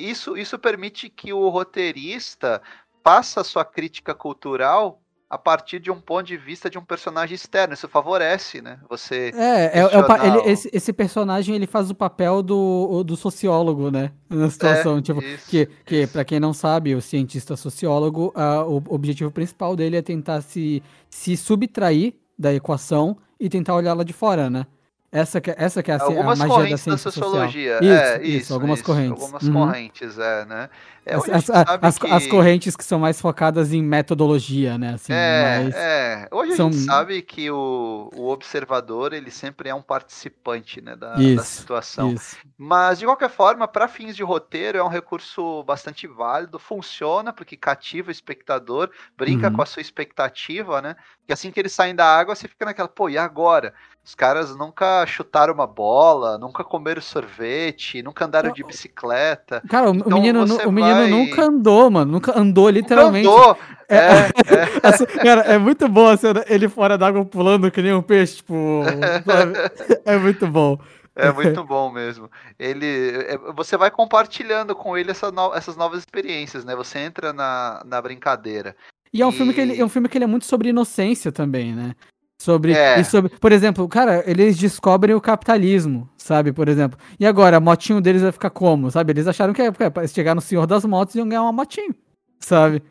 isso, isso permite que o roteirista faça a sua crítica cultural a partir de um ponto de vista de um personagem externo. Isso favorece, né? Você. É, é, é o ele- esse, esse personagem ele faz o papel do, do sociólogo, né? Na situação, tipo, isso, que, que isso. para quem não sabe, o cientista sociólogo, ah, o objetivo principal dele é tentar se, se subtrair da equação e tentar olhar lá de fora, né? Essa que, é- essa que é a, ci- a Algumas magia da correntes da, social. sociologia. Isso, é, isso, isso, algumas isso, correntes. Algumas Uhum. correntes, é, né? É, As, as, as- as que- correntes que são mais focadas em metodologia, né? Assim, É, mais- é. Hoje são- a gente sabe que o, o observador ele sempre é um participante né, da, da situação. Mas, de qualquer forma, para fins de roteiro, é um recurso bastante válido, funciona, porque cativa o espectador, brinca Uhum. com a sua expectativa, né? Porque assim que eles saem da água, você fica naquela, pô, e agora? Os caras nunca chutaram uma bola, nunca comeram sorvete, nunca andaram de bicicleta. Cara, o, Então menino, o menino vai- nunca andou, mano. Nunca andou, literalmente. Nunca andou. É, É, é. Cara, é muito bom a cena, ele fora d'água pulando que nem um peixe, tipo. É muito bom. É muito bom mesmo. Ele, é, você vai compartilhando com ele essa no- essas novas experiências, né? Você entra na, na brincadeira. E é um filme que ele é um filme que ele é muito sobre inocência também, né? Sobre, É. e sobre, por exemplo, cara, eles descobrem o capitalismo, sabe, por exemplo. E agora, a motinho deles vai ficar como, sabe? Eles acharam que é, é, pra chegar no Senhor das Motos iam ganhar uma motinho, sabe?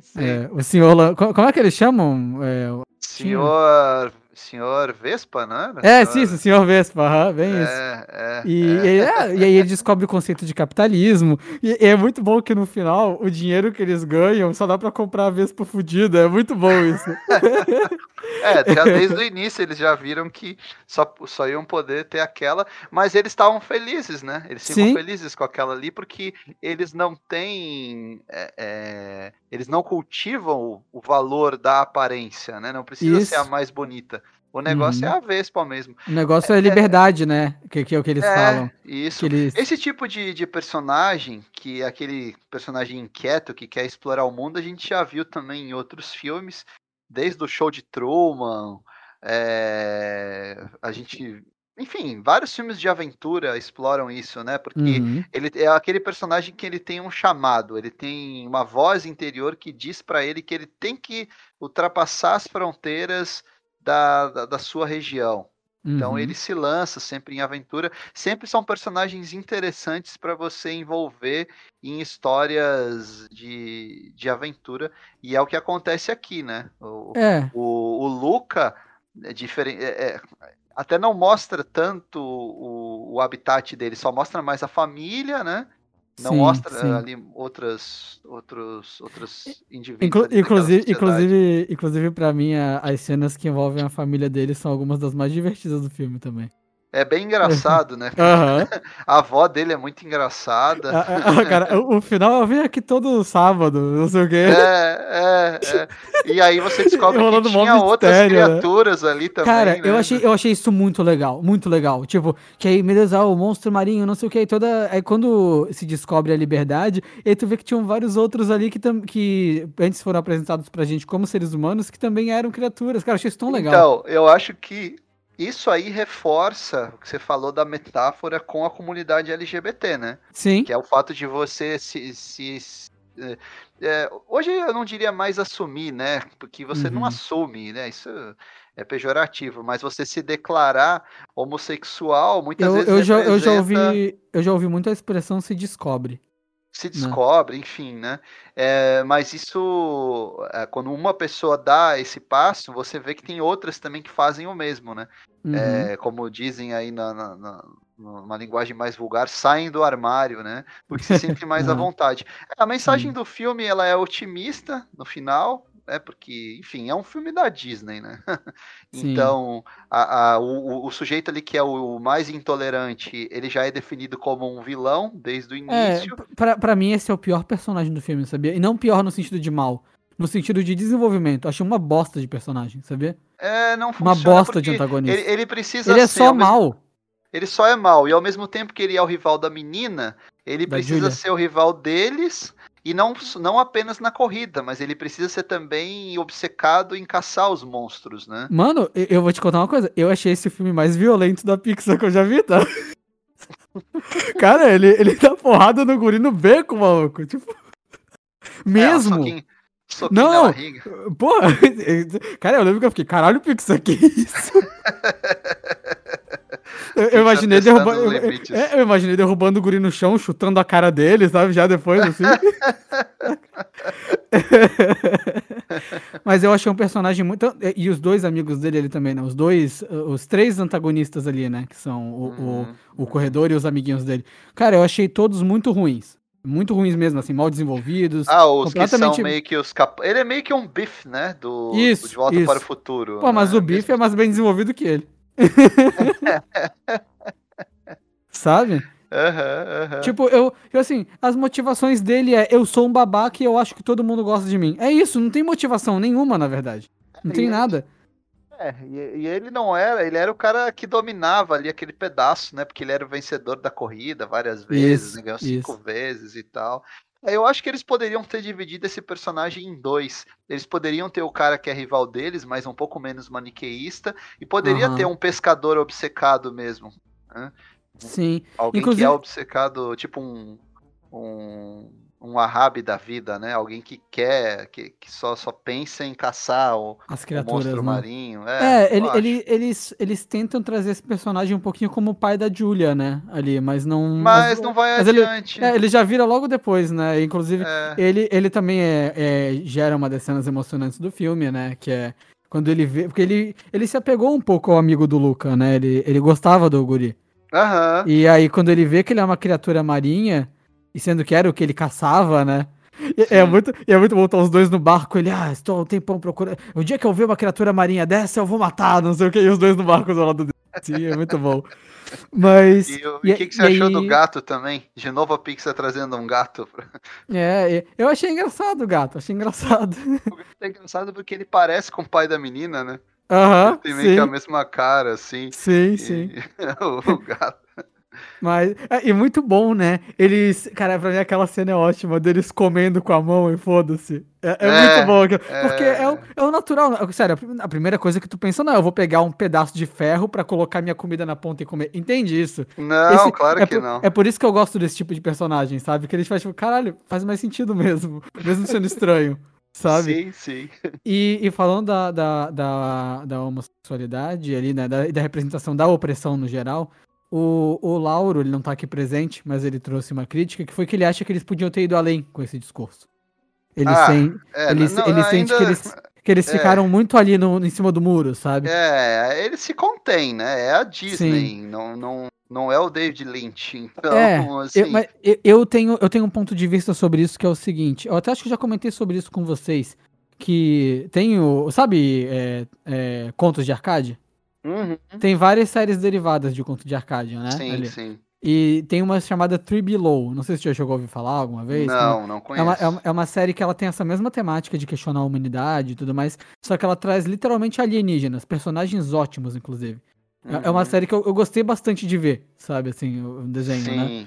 sim. É, o senhor. Como é que eles chamam? É, Senhor. Senhor Vespa, era? é Senhor- sim, o senhor Vespa, bem isso. É, é, E, é. e- é, e aí ele descobre o conceito de capitalismo. E, e é muito bom que no final o dinheiro que eles ganham só dá pra comprar a Vespa fudida. É muito bom isso. É, já desde o início eles já viram que só, só iam poder ter aquela, mas eles estavam felizes, né? Eles ficam felizes com aquela ali porque eles não têm. é, é, eles não cultivam o, o valor da aparência, né? Não precisa ser a Isso. mais bonita. O negócio Uhum. é a Vespa mesmo. O negócio é liberdade, né? Que, que é o que eles é, falam. isso. Eles... Esse tipo de, de personagem, que é aquele personagem inquieto que quer explorar o mundo, a gente já viu também em outros filmes, desde o show de Truman, é, a gente. Enfim, vários filmes de aventura exploram isso, né? Porque Uhum. ele é aquele personagem que ele tem um chamado, ele tem uma voz interior que diz pra ele que ele tem que ultrapassar as fronteiras da, da, da sua região. Então uhum. ele se lança sempre em aventura. Sempre são personagens interessantes para você envolver em histórias de, de aventura. E é o que acontece aqui, né? O, É, o, o Luca é diferente. até não mostra tanto o, o habitat dele, só mostra mais a família, né? Não sim, mostra sim. ali outras, outros, outros indivíduos. Inclu- inclusive, inclusive, inclusive, pra mim, a- as cenas que envolvem a família dele são algumas das mais divertidas do filme também. É bem engraçado, né? Aham. A avó dele é muito engraçada. Ah, cara, o, final eu venho aqui todo sábado, não sei o quê. É, é, é. E aí você descobre que Rolando tinha outras mistério, né? criaturas ali também. Cara, né? eu, achei, eu achei isso muito legal, muito legal. Tipo, que aí, meu Deus, ah, o monstro marinho, não sei o que, toda. Aí quando se descobre a liberdade, aí tu vê que tinham vários outros ali que, tam... que antes foram apresentados pra gente como seres humanos, que também eram criaturas. Cara, eu achei isso tão legal. Então, eu acho que isso aí reforça o que você falou da metáfora com a comunidade LGBT, né? Sim. Que é o fato de você se. se- é, é, hoje eu não diria mais assumir, né? Porque você não Uhum. assume, né? Isso é pejorativo, mas você se declarar homossexual muitas Eu, vezes eu, já, eu, já representa- ouvi, eu já ouvi muito a expressão se descobre. Se descobre, enfim, né? É, mas isso, é, quando uma pessoa dá esse passo, você vê que tem outras também que fazem o mesmo, né? Uhum. É, como dizem aí na, na- na- numa linguagem mais vulgar, saem do armário, né? Porque se sentem mais à Aham. vontade. A mensagem Sim. do filme ela é otimista no final, né? Porque, enfim, é um filme da Disney, né? Então, a- a- o, o- sujeito ali que é o mais intolerante, ele já é definido como um vilão desde o É, início. p- pra, pra mim esse é o pior personagem do filme, sabia? E não pior no sentido de mal, no sentido de desenvolvimento. Achei uma bosta de personagem, sabia? É, não Uma funciona bosta de antagonista. Ele, ele precisa Ele é ser só mesmo- mal. Ele só é mal. E ao mesmo tempo que ele é o rival da menina, ele Da precisa Julia. ser o rival deles. E não, não apenas na corrida, mas ele precisa ser também obcecado em caçar os monstros, né? Mano, eu, vou te contar uma coisa. Eu achei esse filme mais violento da Pixar que eu já vi, tá? Cara, ele, ele dá porrada no guri no beco, maluco. Tipo. É, um Mesmo. soquinho, soquinho Não, na barriga. Porra, cara, eu lembro que eu fiquei, caralho, Pixar, que isso? Eu, eu imaginei derrubando. Eu, é, eu imaginei derrubando o guri no chão, chutando a cara dele, sabe? Já depois, assim. Mas eu achei um personagem muito. E os dois amigos dele ali também, né? Os dois. Os três antagonistas ali, né? Que são o, o, Uhum. o corredor e os amiguinhos dele. Cara, eu achei todos muito ruins. Muito ruins mesmo, assim, mal desenvolvidos. Ah, os que completamente- são meio que os cap... Ele é meio que um Biff, né? Do, do Isso, De Volta isso. para o Futuro. Pô, mas né? o Biff é mais bem desenvolvido que ele. Sabe? Aham, aham. Tipo, eu, eu assim, as motivações dele é eu sou um babaca e eu acho que todo mundo gosta de mim. É isso, não tem motivação nenhuma, na verdade. Não tem E- nada. É, e, e ele não era, ele era o cara que dominava ali aquele pedaço, né? Porque ele era o vencedor da corrida várias vezes, Isso, né, ganhou cinco isso. vezes e tal. É, Eu acho que eles poderiam ter dividido esse personagem em dois. Eles poderiam ter o cara que é rival deles, mas um pouco menos maniqueísta, e poderia Aham. ter um pescador obcecado mesmo. Sim. Alguém Inclusive- que é obcecado, tipo um, um um Wahhabi da vida, né? Alguém que quer, que, que só, só pensa em caçar o, As o criaturas, monstro né? marinho. É, É, ele, ele- eles, eles tentam trazer esse personagem um pouquinho como o pai da Julia, né? Ali, mas não. Mas não vai mas ele- adiante. É, ele já vira logo depois, né? Inclusive, É. ele, ele também é, é- gera uma das cenas emocionantes do filme, né? Que é quando ele vê. Porque ele, ele se apegou um pouco ao amigo do Luca, né? Ele, ele gostava do Guri. Aham. E aí, quando ele vê que ele é uma criatura marinha, e sendo que era o que ele caçava, né? e- É Sim. muito, é muito bom estar os dois no barco. Ele, ah, estou um tempão procurando. O dia que eu ver uma criatura marinha dessa, eu vou matar, não sei o que. E os dois no barco do lado dele. Sim, é muito bom. Mas. E o e- e que, que você achou do aí- gato também? De novo a Pixar trazendo um gato. É, é, eu achei engraçado o gato, achei engraçado. É engraçado porque ele parece com o pai da menina, né? Aham, Ele tem meio que a sim, mesma cara, assim. sim, E- sim. o gato. Mas, é, e muito bom, né? Eles, cara, pra mim aquela cena é ótima, deles comendo com a mão e foda-se. É, é É, muito bom, aquilo, porque é. é o, é o natural. né? Sério, a prim- a primeira coisa que tu pensa, não, eu vou pegar um pedaço de ferro pra colocar minha comida na ponta e comer. Entende isso? Não, Esse- claro é que por, não. É por isso que eu gosto desse tipo de personagem, sabe? Que eles fazem, tipo, caralho, faz mais sentido mesmo, mesmo sendo estranho, sabe? Sim, sim. E, e falando da, da, da, da homossexualidade ali, né, da, e da representação da opressão no geral, o, o Lauro, ele não tá aqui presente, mas ele trouxe uma crítica, que foi que ele acha que eles podiam ter ido além com esse discurso. Ele, Ah, sen- É, ele, não, ele sente que ainda- eles, que eles é. ficaram muito ali no, em cima do muro, sabe? É, ele se contém, né? É a Disney, não, não, não é o David Lynch. Então, É, assim, Eu, mas eu, eu tenho, eu tenho um ponto de vista sobre isso que é o seguinte. Eu até acho que já comentei sobre isso com vocês. Que tem o. Sabe, é, é, contos de arcade? Uhum, Tem várias séries derivadas de conto de arcade, né? sim, ali. sim. E tem uma chamada Three Below. Não sei se você já chegou a ouvir falar alguma vez. Não, não É conheço. uma, é, uma, é uma série que ela tem essa mesma temática de questionar a humanidade e tudo mais, só que ela traz literalmente alienígenas, personagens ótimos, inclusive. É- É uma Uhum. série que eu, eu gostei bastante de ver, sabe, assim, o, desenho, né? Sim.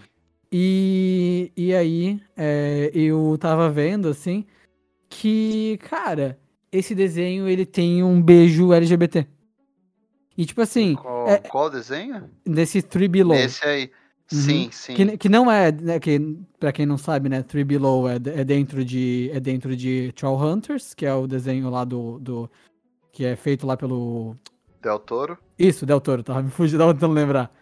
E, e aí, é, eu tava vendo, assim, que, cara, esse desenho, ele tem um beijo LGBT. E, tipo assim, Qual, é- qual desenho? nesse Three Below, Esse aí. Uhum. Sim, sim. que, que não é, né, que, pra quem não sabe, né, Three Below é, é dentro de, é dentro de Trollhunters, que é o desenho lá do, do, que é feito lá pelo, Del Toro. isso, Del Toro, tava me fugindo, tava tentando lembrar.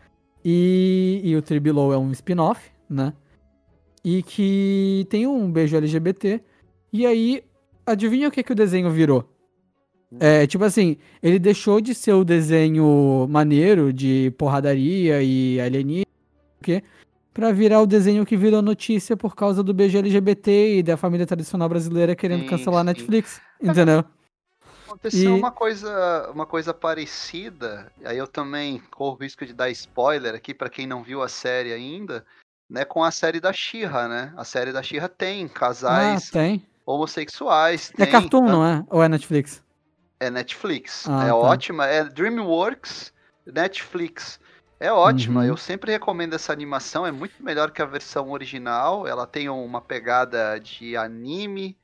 E, e o Three Below é um spin-off, né? E que tem um beijo LGBT. E aí, adivinha o que, que o desenho virou? É, tipo assim, ele deixou de ser o desenho maneiro de porradaria e alienígena, o quê? Pra virar o desenho que virou notícia por causa do beijo LGBT e da família tradicional brasileira querendo Sim, cancelar a. Netflix, entendeu? Aconteceu E- uma coisa, uma coisa parecida. Aí eu também corro o risco de dar spoiler aqui pra quem não viu a série ainda, né? Com a série da She-Ra, né? A série da She-Ra tem Ah, casais tem. homossexuais. É tem, Cartoon, tá? não é? Ou é Netflix? É Netflix. Ah, é tá. ótima. É DreamWorks, Netflix. É ótima. Uhum. Eu sempre recomendo essa animação. É muito melhor que a versão original. Ela tem uma pegada de anime,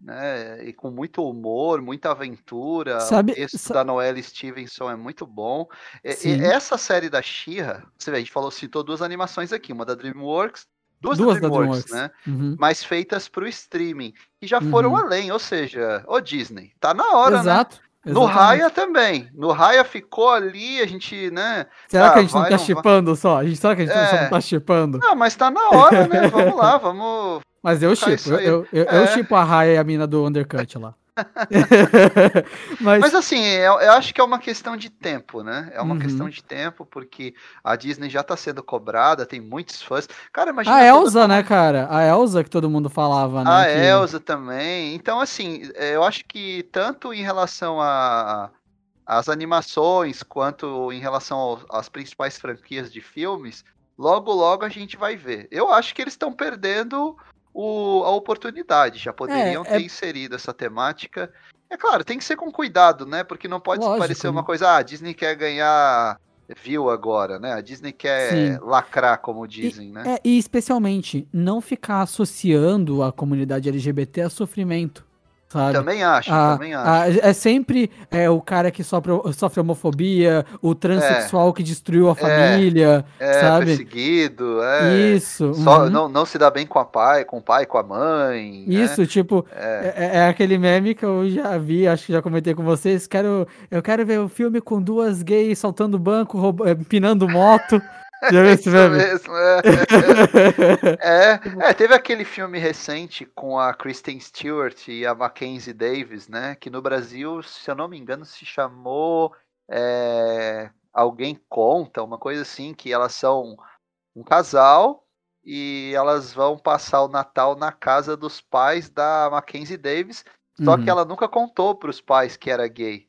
né? E com muito humor, muita aventura. Sabe- o texto sa- da Noelle Stevenson é muito bom. E- e essa série da She-Ra, você vê, a gente falou, citou duas animações aqui. Uma da DreamWorks, duas, Duas da da DreamWorks, DreamWorks. né? Uhum. Mas feitas pro streaming. E já foram Uhum. além. Ou seja, ô Disney, tá na hora, né? Exato. No exatamente. Raya também. No Raya ficou ali, a gente, né? Será Ah, que a gente não vai, tá não chipando só? A gente, será que a gente só É. não tá chipando? Não, mas tá na hora, né? Vamos lá, vamos. Mas eu chipo. Eu, eu, eu É. chipo a Raya e a mina do Undercut lá. Mas, Mas assim, eu, eu acho que é uma questão de tempo, né? É uma Uhum. questão de tempo, porque a Disney já tá sendo cobrada, tem muitos fãs. Cara, imagina. a toda- Elsa, né, cara? A Elsa que todo mundo falava, né? A que- Elsa também. Então, assim, é, eu acho que tanto em relação a as animações quanto em relação às principais franquias de filmes, logo logo a gente vai ver. Eu acho que eles estão perdendo o- a oportunidade. Já poderiam é- ter inserido essa temática. É claro, tem que ser com cuidado, né? Porque não pode Lógico, parecer uma né? coisa, ah, a Disney quer ganhar view agora, né? A Disney quer Sim. lacrar, como dizem, né? É, e especialmente, não ficar associando a comunidade LGBT a sofrimento, sabe? Também acho, Ah, também acho. ah, é sempre é, o cara que sofre, sofre homofobia, o transexual que destruiu a família, é, sabe? perseguido, é. Isso. Só, uhum. não, não se dá bem com a pai, com o pai, com a mãe. né? Isso, tipo, É. é. é aquele meme que eu já vi, acho que já comentei com vocês. Quero, eu quero ver o filme com duas gays saltando banco, roub- é, empinando moto. Já viu esse meme? mesmo, é. É, é, teve aquele filme recente com a Kristen Stewart e a Mackenzie Davis, né? Que no Brasil, se eu não me engano, se chamou é, Alguém Conta, uma coisa assim, que elas são um casal e elas vão passar o Natal na casa dos pais da Mackenzie Davis, só Uhum, que ela nunca contou para os pais que era gay.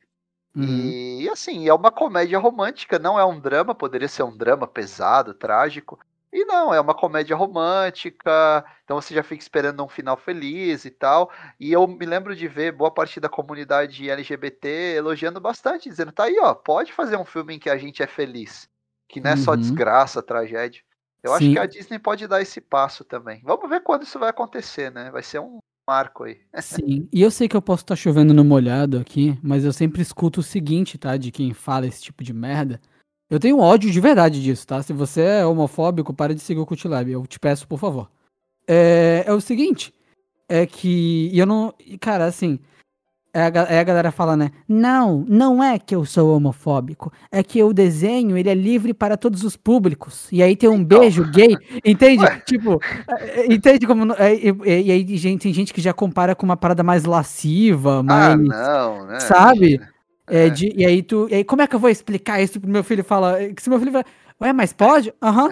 Uhum. E assim, é uma comédia romântica, não é um drama, poderia ser um drama pesado, trágico. E não, é uma comédia romântica, então você já fica esperando um final feliz e tal. E eu me lembro de ver boa parte da comunidade LGBT elogiando bastante, dizendo: tá aí, ó, pode fazer um filme em que a gente é feliz, que não é só Uhum. desgraça, tragédia. Eu acho Sim. que a Disney pode dar esse passo também. Vamos ver quando isso vai acontecer, né? Vai ser um marco aí. Sim, e eu sei que eu posso estar chovendo no molhado aqui, mas eu sempre escuto o seguinte, tá? De quem fala esse tipo de merda. Eu tenho ódio de verdade disso, tá? Se você é homofóbico, para de seguir o Cutilab. Eu te peço, por favor. É, é o seguinte, é que. Eu não. Cara, assim. É a, ga- é a galera fala, né? Não, não é que eu sou homofóbico. É que o desenho, ele é livre para todos os públicos. E aí tem um Então. beijo gay. Entende? Tipo, é, é, entende como. é, é, é, e aí gente, tem gente que já compara com uma parada mais lasciva, mais. Ah, não, né? sabe? Imagina. É, de- e aí tu. E aí, como é que eu vou explicar isso pro meu filho? Fala. Se meu filho fala, ué, mas pode? Aham.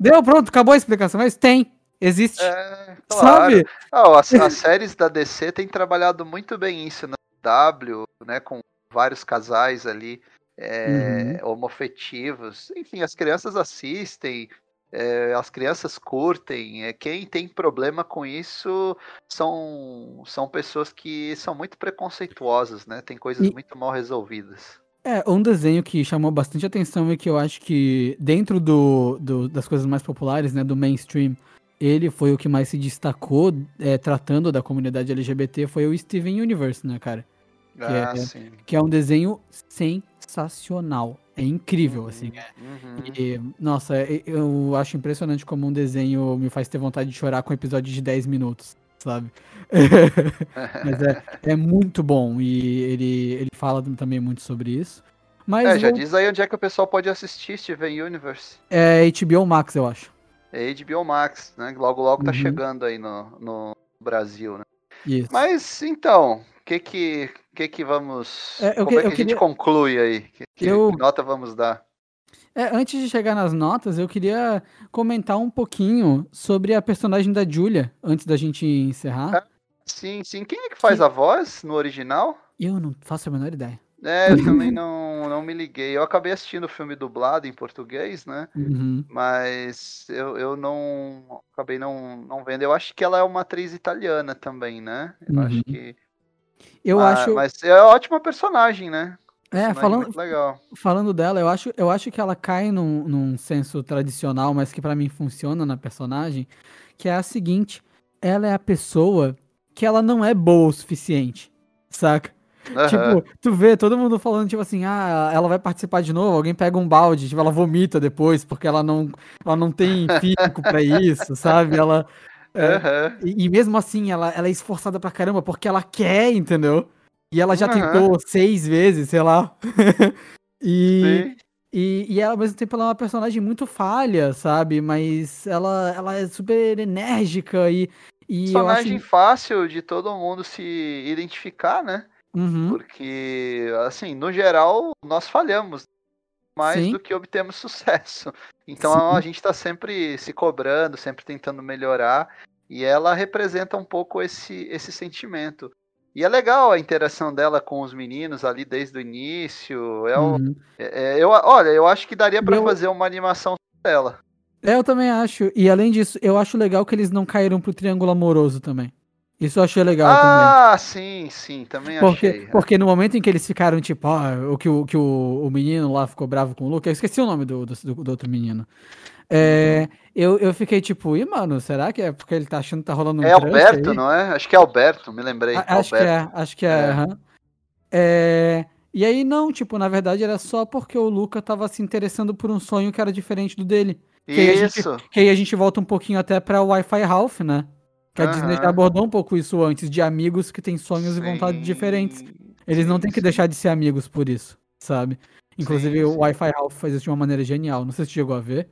Deu, pronto, acabou a explicação. Mas tem. Existe. É, claro. Sabe? Ah, as, as séries da DC têm trabalhado muito bem isso na W, né? Com vários casais ali é, homofetivos. Enfim, as crianças assistem, é, as crianças curtem. É, quem tem problema com isso são, são pessoas que são muito preconceituosas, né? Tem coisas E- muito mal resolvidas. É, um desenho que chamou bastante atenção e que eu acho que, dentro do, do- das coisas mais populares, né, do mainstream, ele foi o que mais se destacou é, tratando da comunidade LGBT, foi o Steven Universe, né, cara? Ah, é- sim. Que é um desenho sensacional. É incrível, assim. Uhum. E, nossa, eu acho impressionante como um desenho me faz ter vontade de chorar com um episódio de 10 minutos, sabe? Mas é, é muito bom e ele, ele fala também muito sobre isso. Mas É, já vou- diz aí onde é que o pessoal pode assistir Steven Universe. é HBO Max, eu acho. É HBO Max, né? Logo, logo tá Uhum. chegando aí no, no Brasil, né? Isso. Mas, então, o que que, que que vamos... É, eu como que- é que a gente queria- conclui aí? Que, que Eu- nota vamos dar? É, antes de chegar nas notas, eu queria comentar um pouquinho sobre a personagem da Julia, antes da gente encerrar. Sim, sim. Quem é que faz a voz no original? Eu não faço a menor ideia. É, eu também não, não me liguei. Eu acabei assistindo o filme dublado em português, né? Uhum. Mas eu, eu não... Acabei não, não vendo. Eu acho que ela é uma atriz italiana também, né? Eu Uhum. acho que... Eu mas, acho. Mas é ótima personagem, né? É, falando, falando dela, eu acho, eu acho que ela cai num, num senso tradicional, mas que pra mim funciona na personagem, que é a seguinte: ela é a pessoa que ela não é boa o suficiente, saca? Aham. Tipo, tu vê todo mundo falando, tipo assim, ah, ela vai participar de novo, alguém pega um balde, tipo, ela vomita depois, porque ela não, ela não tem físico pra isso, sabe? Ela. é, Aham. e, e mesmo assim, ela, ela é esforçada pra caramba, porque ela quer, entendeu? E ela já Aham. tentou seis vezes, sei lá. e, Sim. e, e ela, ao mesmo tempo, ela é uma personagem muito falha, sabe? Mas ela, ela é super enérgica e. e Personagem acho... fácil de todo mundo se identificar, né? Uhum, Porque, assim, no geral, nós falhamos mais Sim. do que obtemos sucesso. Então Sim. a gente tá sempre se cobrando, sempre tentando melhorar. E ela representa um pouco esse, esse sentimento. E é legal a interação dela com os meninos ali desde o início. É uhum. é- é- eu, olha, eu acho que daria pra Eu- fazer uma animação dela. É, eu também acho. E além disso, eu acho legal que eles não caíram pro triângulo amoroso também. Isso eu achei legal também. Ah, sim, sim, também Porque, achei. porque no momento em que eles ficaram, tipo, ó, o que, o, que o, o menino lá ficou bravo com o Luca, eu esqueci o nome do, do, do- outro menino. É, eu, eu fiquei tipo, e mano, será que é porque ele tá achando que tá rolando um É Alberto, aí? não é? Acho que é Alberto, me lembrei. A- acho que Alberto. é, acho que é, É. aham. É, E aí não, tipo, na verdade era só porque o Luca tava se interessando por um sonho que era diferente do dele. Que aí a gente- Isso. Que aí a gente volta um pouquinho até pra Wi-Fi Ralph, né? Que a Aham. Disney já abordou um pouco isso antes, de amigos que têm sonhos e vontades Sim, diferentes. Eles não sim, têm que sim. deixar de ser amigos por isso, sabe? Inclusive Sim, o sim. Wi-Fi Ralph faz isso de uma maneira genial. Não sei se você chegou a ver.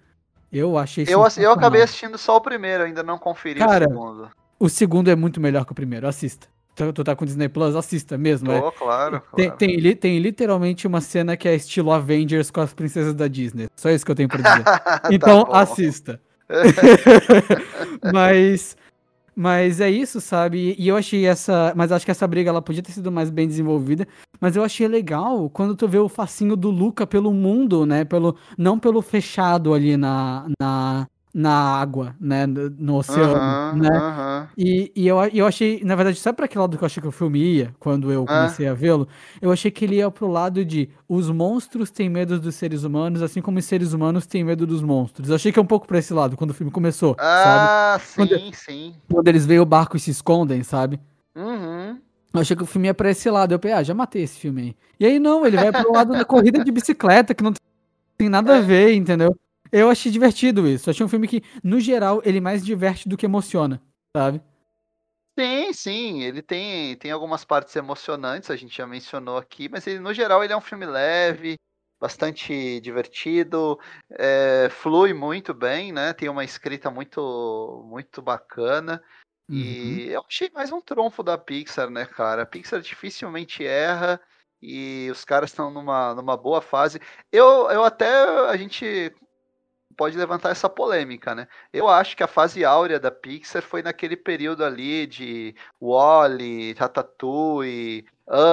Eu achei Eu, eu acabei assistindo só o primeiro, ainda não conferi Cara, o segundo. O segundo é muito melhor que o primeiro, assista. Tu, tu tá com Disney Plus, assista mesmo. é. Tô, claro, Tem, claro. tem, tem literalmente uma cena que é estilo Avengers com as princesas da Disney. Só isso que eu tenho pra dizer. Então Tá assista. mas, mas é isso, sabe? E eu achei essa. Mas acho que essa briga ela podia ter sido mais bem desenvolvida. Mas eu achei legal quando tu vê o facinho do Luca pelo mundo, né? Pelo, não pelo fechado ali na, na, na água, né? No, no oceano, Aham, né? aham. E, e eu, e eu achei, na verdade, sabe pra que lado que eu achei que o filme ia, quando eu Ah. comecei a vê-lo? Eu achei que ele ia pro lado de os monstros têm medo dos seres humanos, assim como os seres humanos têm medo dos monstros. Eu achei que é um pouco pra esse lado, quando o filme começou, sabe? Ah, Quando- sim, sim. Quando eles veem o barco e se escondem, sabe? Uhum. Eu achei que o filme ia pra esse lado. Eu pensei, ah, já matei esse filme aí. E aí não, ele vai pro lado da corrida de bicicleta, que não tem nada a ver, entendeu? Eu achei divertido isso. Eu achei um filme que, no geral, ele mais diverte do que emociona, sabe? Sim, sim, ele tem, tem algumas partes emocionantes, a gente já mencionou aqui, mas ele, no geral ele é um filme leve, bastante divertido, é, flui muito bem, né? Tem uma escrita muito, muito bacana. Uhum. E eu achei mais um trunfo da Pixar, né, cara? A Pixar dificilmente erra e os caras estão numa, numa boa fase. Eu, eu até a gente pode levantar essa polêmica, né? Eu acho que a fase áurea da Pixar foi naquele período ali de Wall-E, Ratatouille,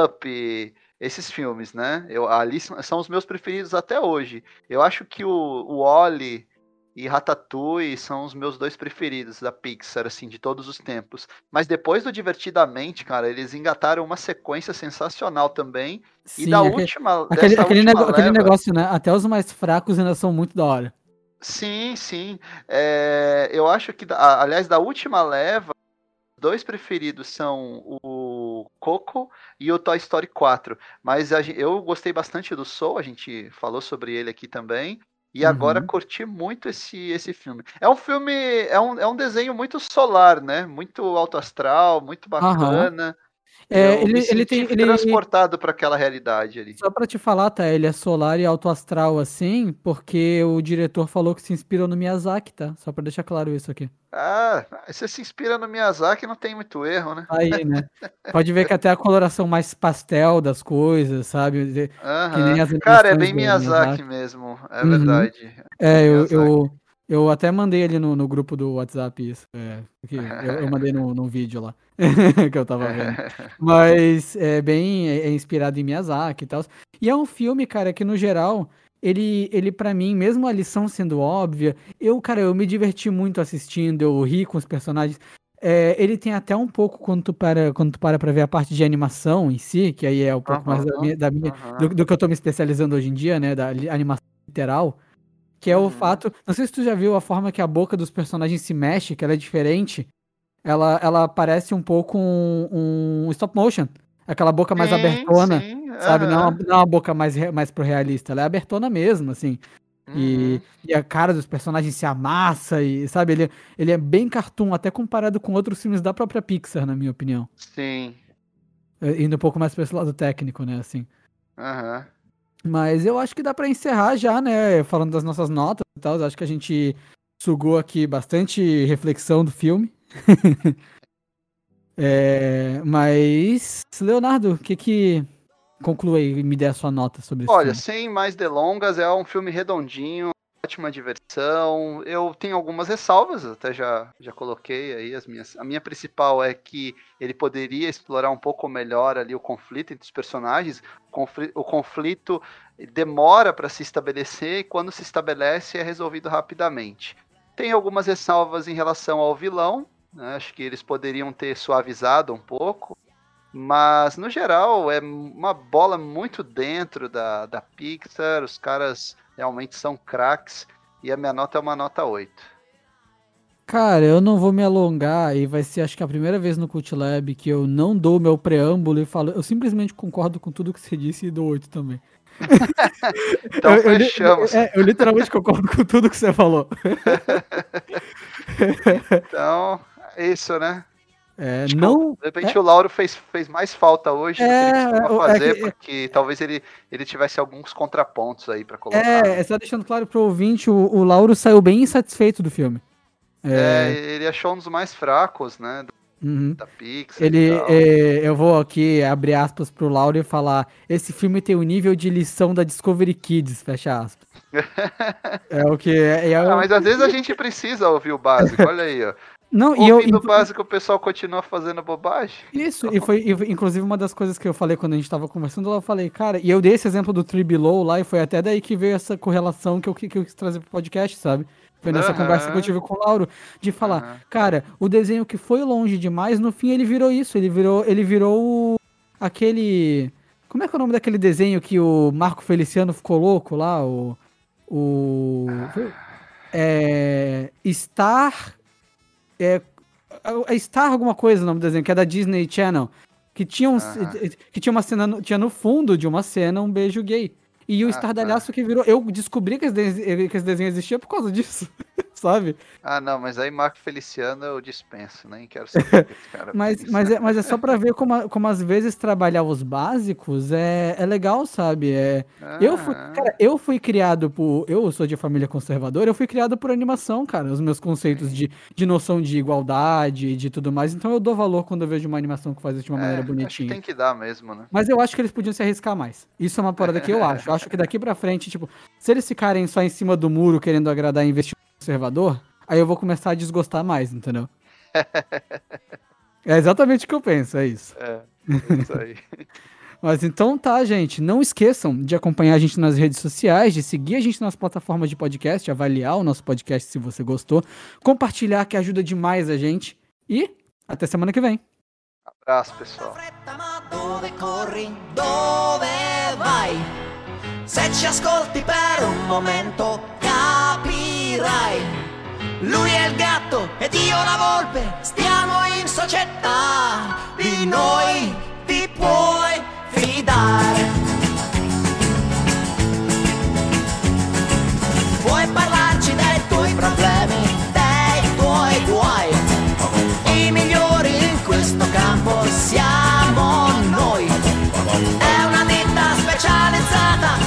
Up, esses filmes, né? Eu, ali são, os meus preferidos até hoje. Eu acho que o, o Wall-E e Ratatouille são os meus dois preferidos da Pixar, assim, de todos os tempos. Mas depois do Divertidamente, cara, eles engataram uma sequência sensacional também. e Sim, da aque- última, aquele, aquele, última nego- aquele leva- negócio, né? Até os mais fracos ainda são muito da hora. Sim, sim. É, eu acho que, aliás, da última leva, os dois preferidos são o Coco e o Toy Story 4. Mas a eu gostei bastante do Soul, a gente falou sobre ele aqui também. E agora Uhum. curti muito esse, esse filme. É um filme, é um, é um desenho muito solar, né? Muito alto astral, muito bacana. É, Eu ele- ele tem- ele- transportado para aquela realidade ali. Só pra te falar, tá? Ele é solar e alto astral assim, porque o diretor falou que se inspirou no Miyazaki, tá? Só pra deixar claro isso aqui. Ah, você se inspira no Miyazaki, não tem muito erro, né? Aí, né? Pode ver que até a coloração mais pastel das coisas, sabe? Cara, é bem Miyazaki, Miyazaki. mesmo, é Uhum. verdade. É, eu, Miyazaki. eu, eu até mandei ali no, no grupo do WhatsApp isso. É, eu, eu mandei no, no vídeo lá que eu tava vendo. Mas é bem é, é inspirado em Miyazaki e tal. E é um filme, cara, que no geral, ele, ele para mim, mesmo a lição sendo óbvia, eu, cara, eu me diverti muito assistindo, eu ri com os personagens. É, ele tem até um pouco, quando tu para, quando tu para pra ver a parte de animação em si, que aí é um pouco mais da minha, da minha- aham. do, do que eu tô me especializando hoje em dia, né, da animação literal, que é o Uhum. fato, não sei se tu já viu a forma que a boca dos personagens se mexe, que ela é diferente, ela, ela parece um pouco um, um stop motion, aquela boca mais Sim, abertona, sim, sabe, não, uma- não uma boca mais, mais pro realista, ela é abertona mesmo, assim, e, Uhum. e a cara dos personagens se amassa e, sabe, ele, ele é bem cartoon, até comparado com outros filmes da própria Pixar, na minha opinião. Sim. É, Indo um pouco mais pra esse lado técnico, né, assim. aham. Mas eu acho que dá pra encerrar já, né, falando das nossas notas e tal, acho que a gente sugou aqui bastante reflexão do filme. É, mas, Leonardo, o que que... Conclua aí e me dê a sua nota sobre esse Olha, filme. sem mais delongas, é um filme redondinho, ótima diversão. Eu tenho algumas ressalvas, até já, já coloquei aí as minhas. A minha principal é que ele poderia explorar um pouco melhor ali o conflito entre os personagens. O conflito, o conflito demora para se estabelecer e quando se estabelece é resolvido rapidamente. Tem algumas ressalvas em relação ao vilão, né? Acho que eles poderiam ter suavizado um pouco. Mas, no geral, é uma bola muito dentro da, da Pixar. Os caras realmente são craques. E a minha nota é uma nota 8. Cara, eu não vou me alongar e vai ser acho que a primeira vez no Cult Lab que eu não dou meu preâmbulo e falo, eu simplesmente concordo com tudo que você disse e dou 8 também. Então eu, fechamos. Eu, é, eu literalmente concordo com tudo que você falou. então, é isso, né? É, Tipo, não. De repente o Lauro fez, fez mais falta hoje do que É, ele costuma é, fazer, que- porque talvez ele, ele tivesse alguns contrapontos aí pra colocar. É, só deixando claro pro ouvinte, o, o Lauro saiu bem insatisfeito do filme. É, ele achou um dos mais fracos, né? Uhum. Da Pixar. Ele, é, eu vou aqui abrir aspas pro Lauro e falar: esse filme tem o nível de lição da Discovery Kids, fecha aspas. é o que é. é o- Ah, mas às vezes a gente precisa ouvir o básico, olha aí, ó. Não, e eu, Ouvindo o básico, o pessoal continua fazendo bobagem. Isso, e foi e inclusive uma das coisas que eu falei quando a gente tava conversando, lá eu falei, cara, e eu dei esse exemplo do Tree Below lá, e foi até daí que veio essa correlação que eu, que eu quis trazer pro podcast, sabe? Foi nessa Aham. conversa que eu tive com o Lauro, de falar, Aham. cara, o desenho que foi longe demais, no fim ele virou isso, ele virou, ele virou aquele. Como é que é o nome daquele desenho que o Marco Feliciano ficou louco lá? O. O. É. Star. É, é Star alguma coisa o nome do desenho, que é da Disney Channel. Que tinha, um, Aham. que tinha uma cena, no- tinha no fundo de uma cena um beijo gay. E o Ah, estardalhaço que virou. Eu descobri que esse, desenho, que esse desenho existia por causa disso, sabe? Ah, não, mas aí Marco Feliciano eu dispenso, nem quero saber. cara Mas, mas, é, mas é só pra ver como, como às vezes trabalhar os básicos é, é legal, sabe? É, eu, fui, Ah, cara, eu fui criado por. Eu sou de família conservadora, eu fui criado por animação, cara. Os meus conceitos de, de noção de igualdade e de tudo mais. Então eu dou valor quando eu vejo uma animação que faz isso de uma é, maneira acho que bonitinha. tem que dar mesmo, né? Mas eu acho que eles podiam se arriscar mais. Isso é uma parada que eu acho. Eu acho que daqui pra frente, tipo, se eles ficarem só em cima do muro querendo agradar investidor conservador, aí eu vou começar a desgostar mais, entendeu? É exatamente o que eu penso, é isso. É, é isso aí. Mas então tá, gente. Não esqueçam de acompanhar a gente nas redes sociais, de seguir a gente nas plataformas de podcast, avaliar o nosso podcast se você gostou, compartilhar que ajuda demais a gente. E até semana que vem. Abraço, pessoal. Se ci ascolti per un momento capirai. Lui è il gatto ed io la volpe, stiamo in società. Di noi ti puoi fidare. Puoi parlarci dei tuoi problemi, dei tuoi guai. I migliori in questo campo siamo noi. È una ditta specializzata,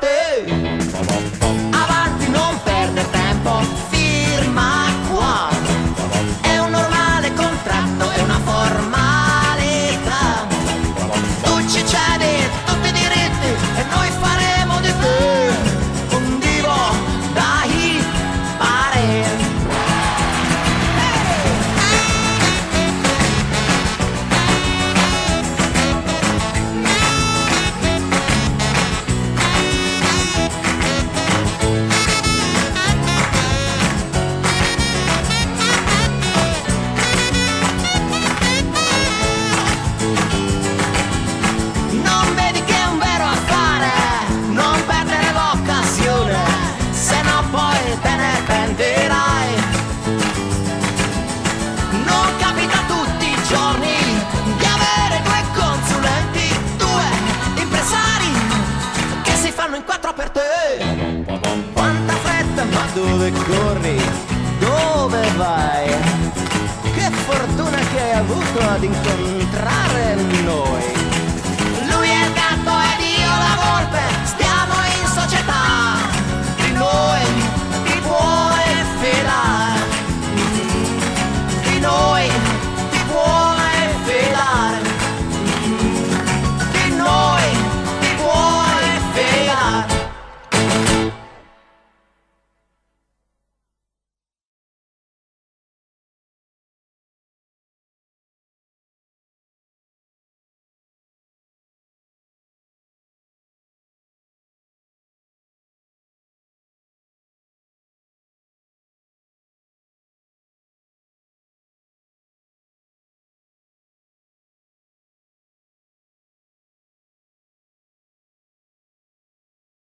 fuerte.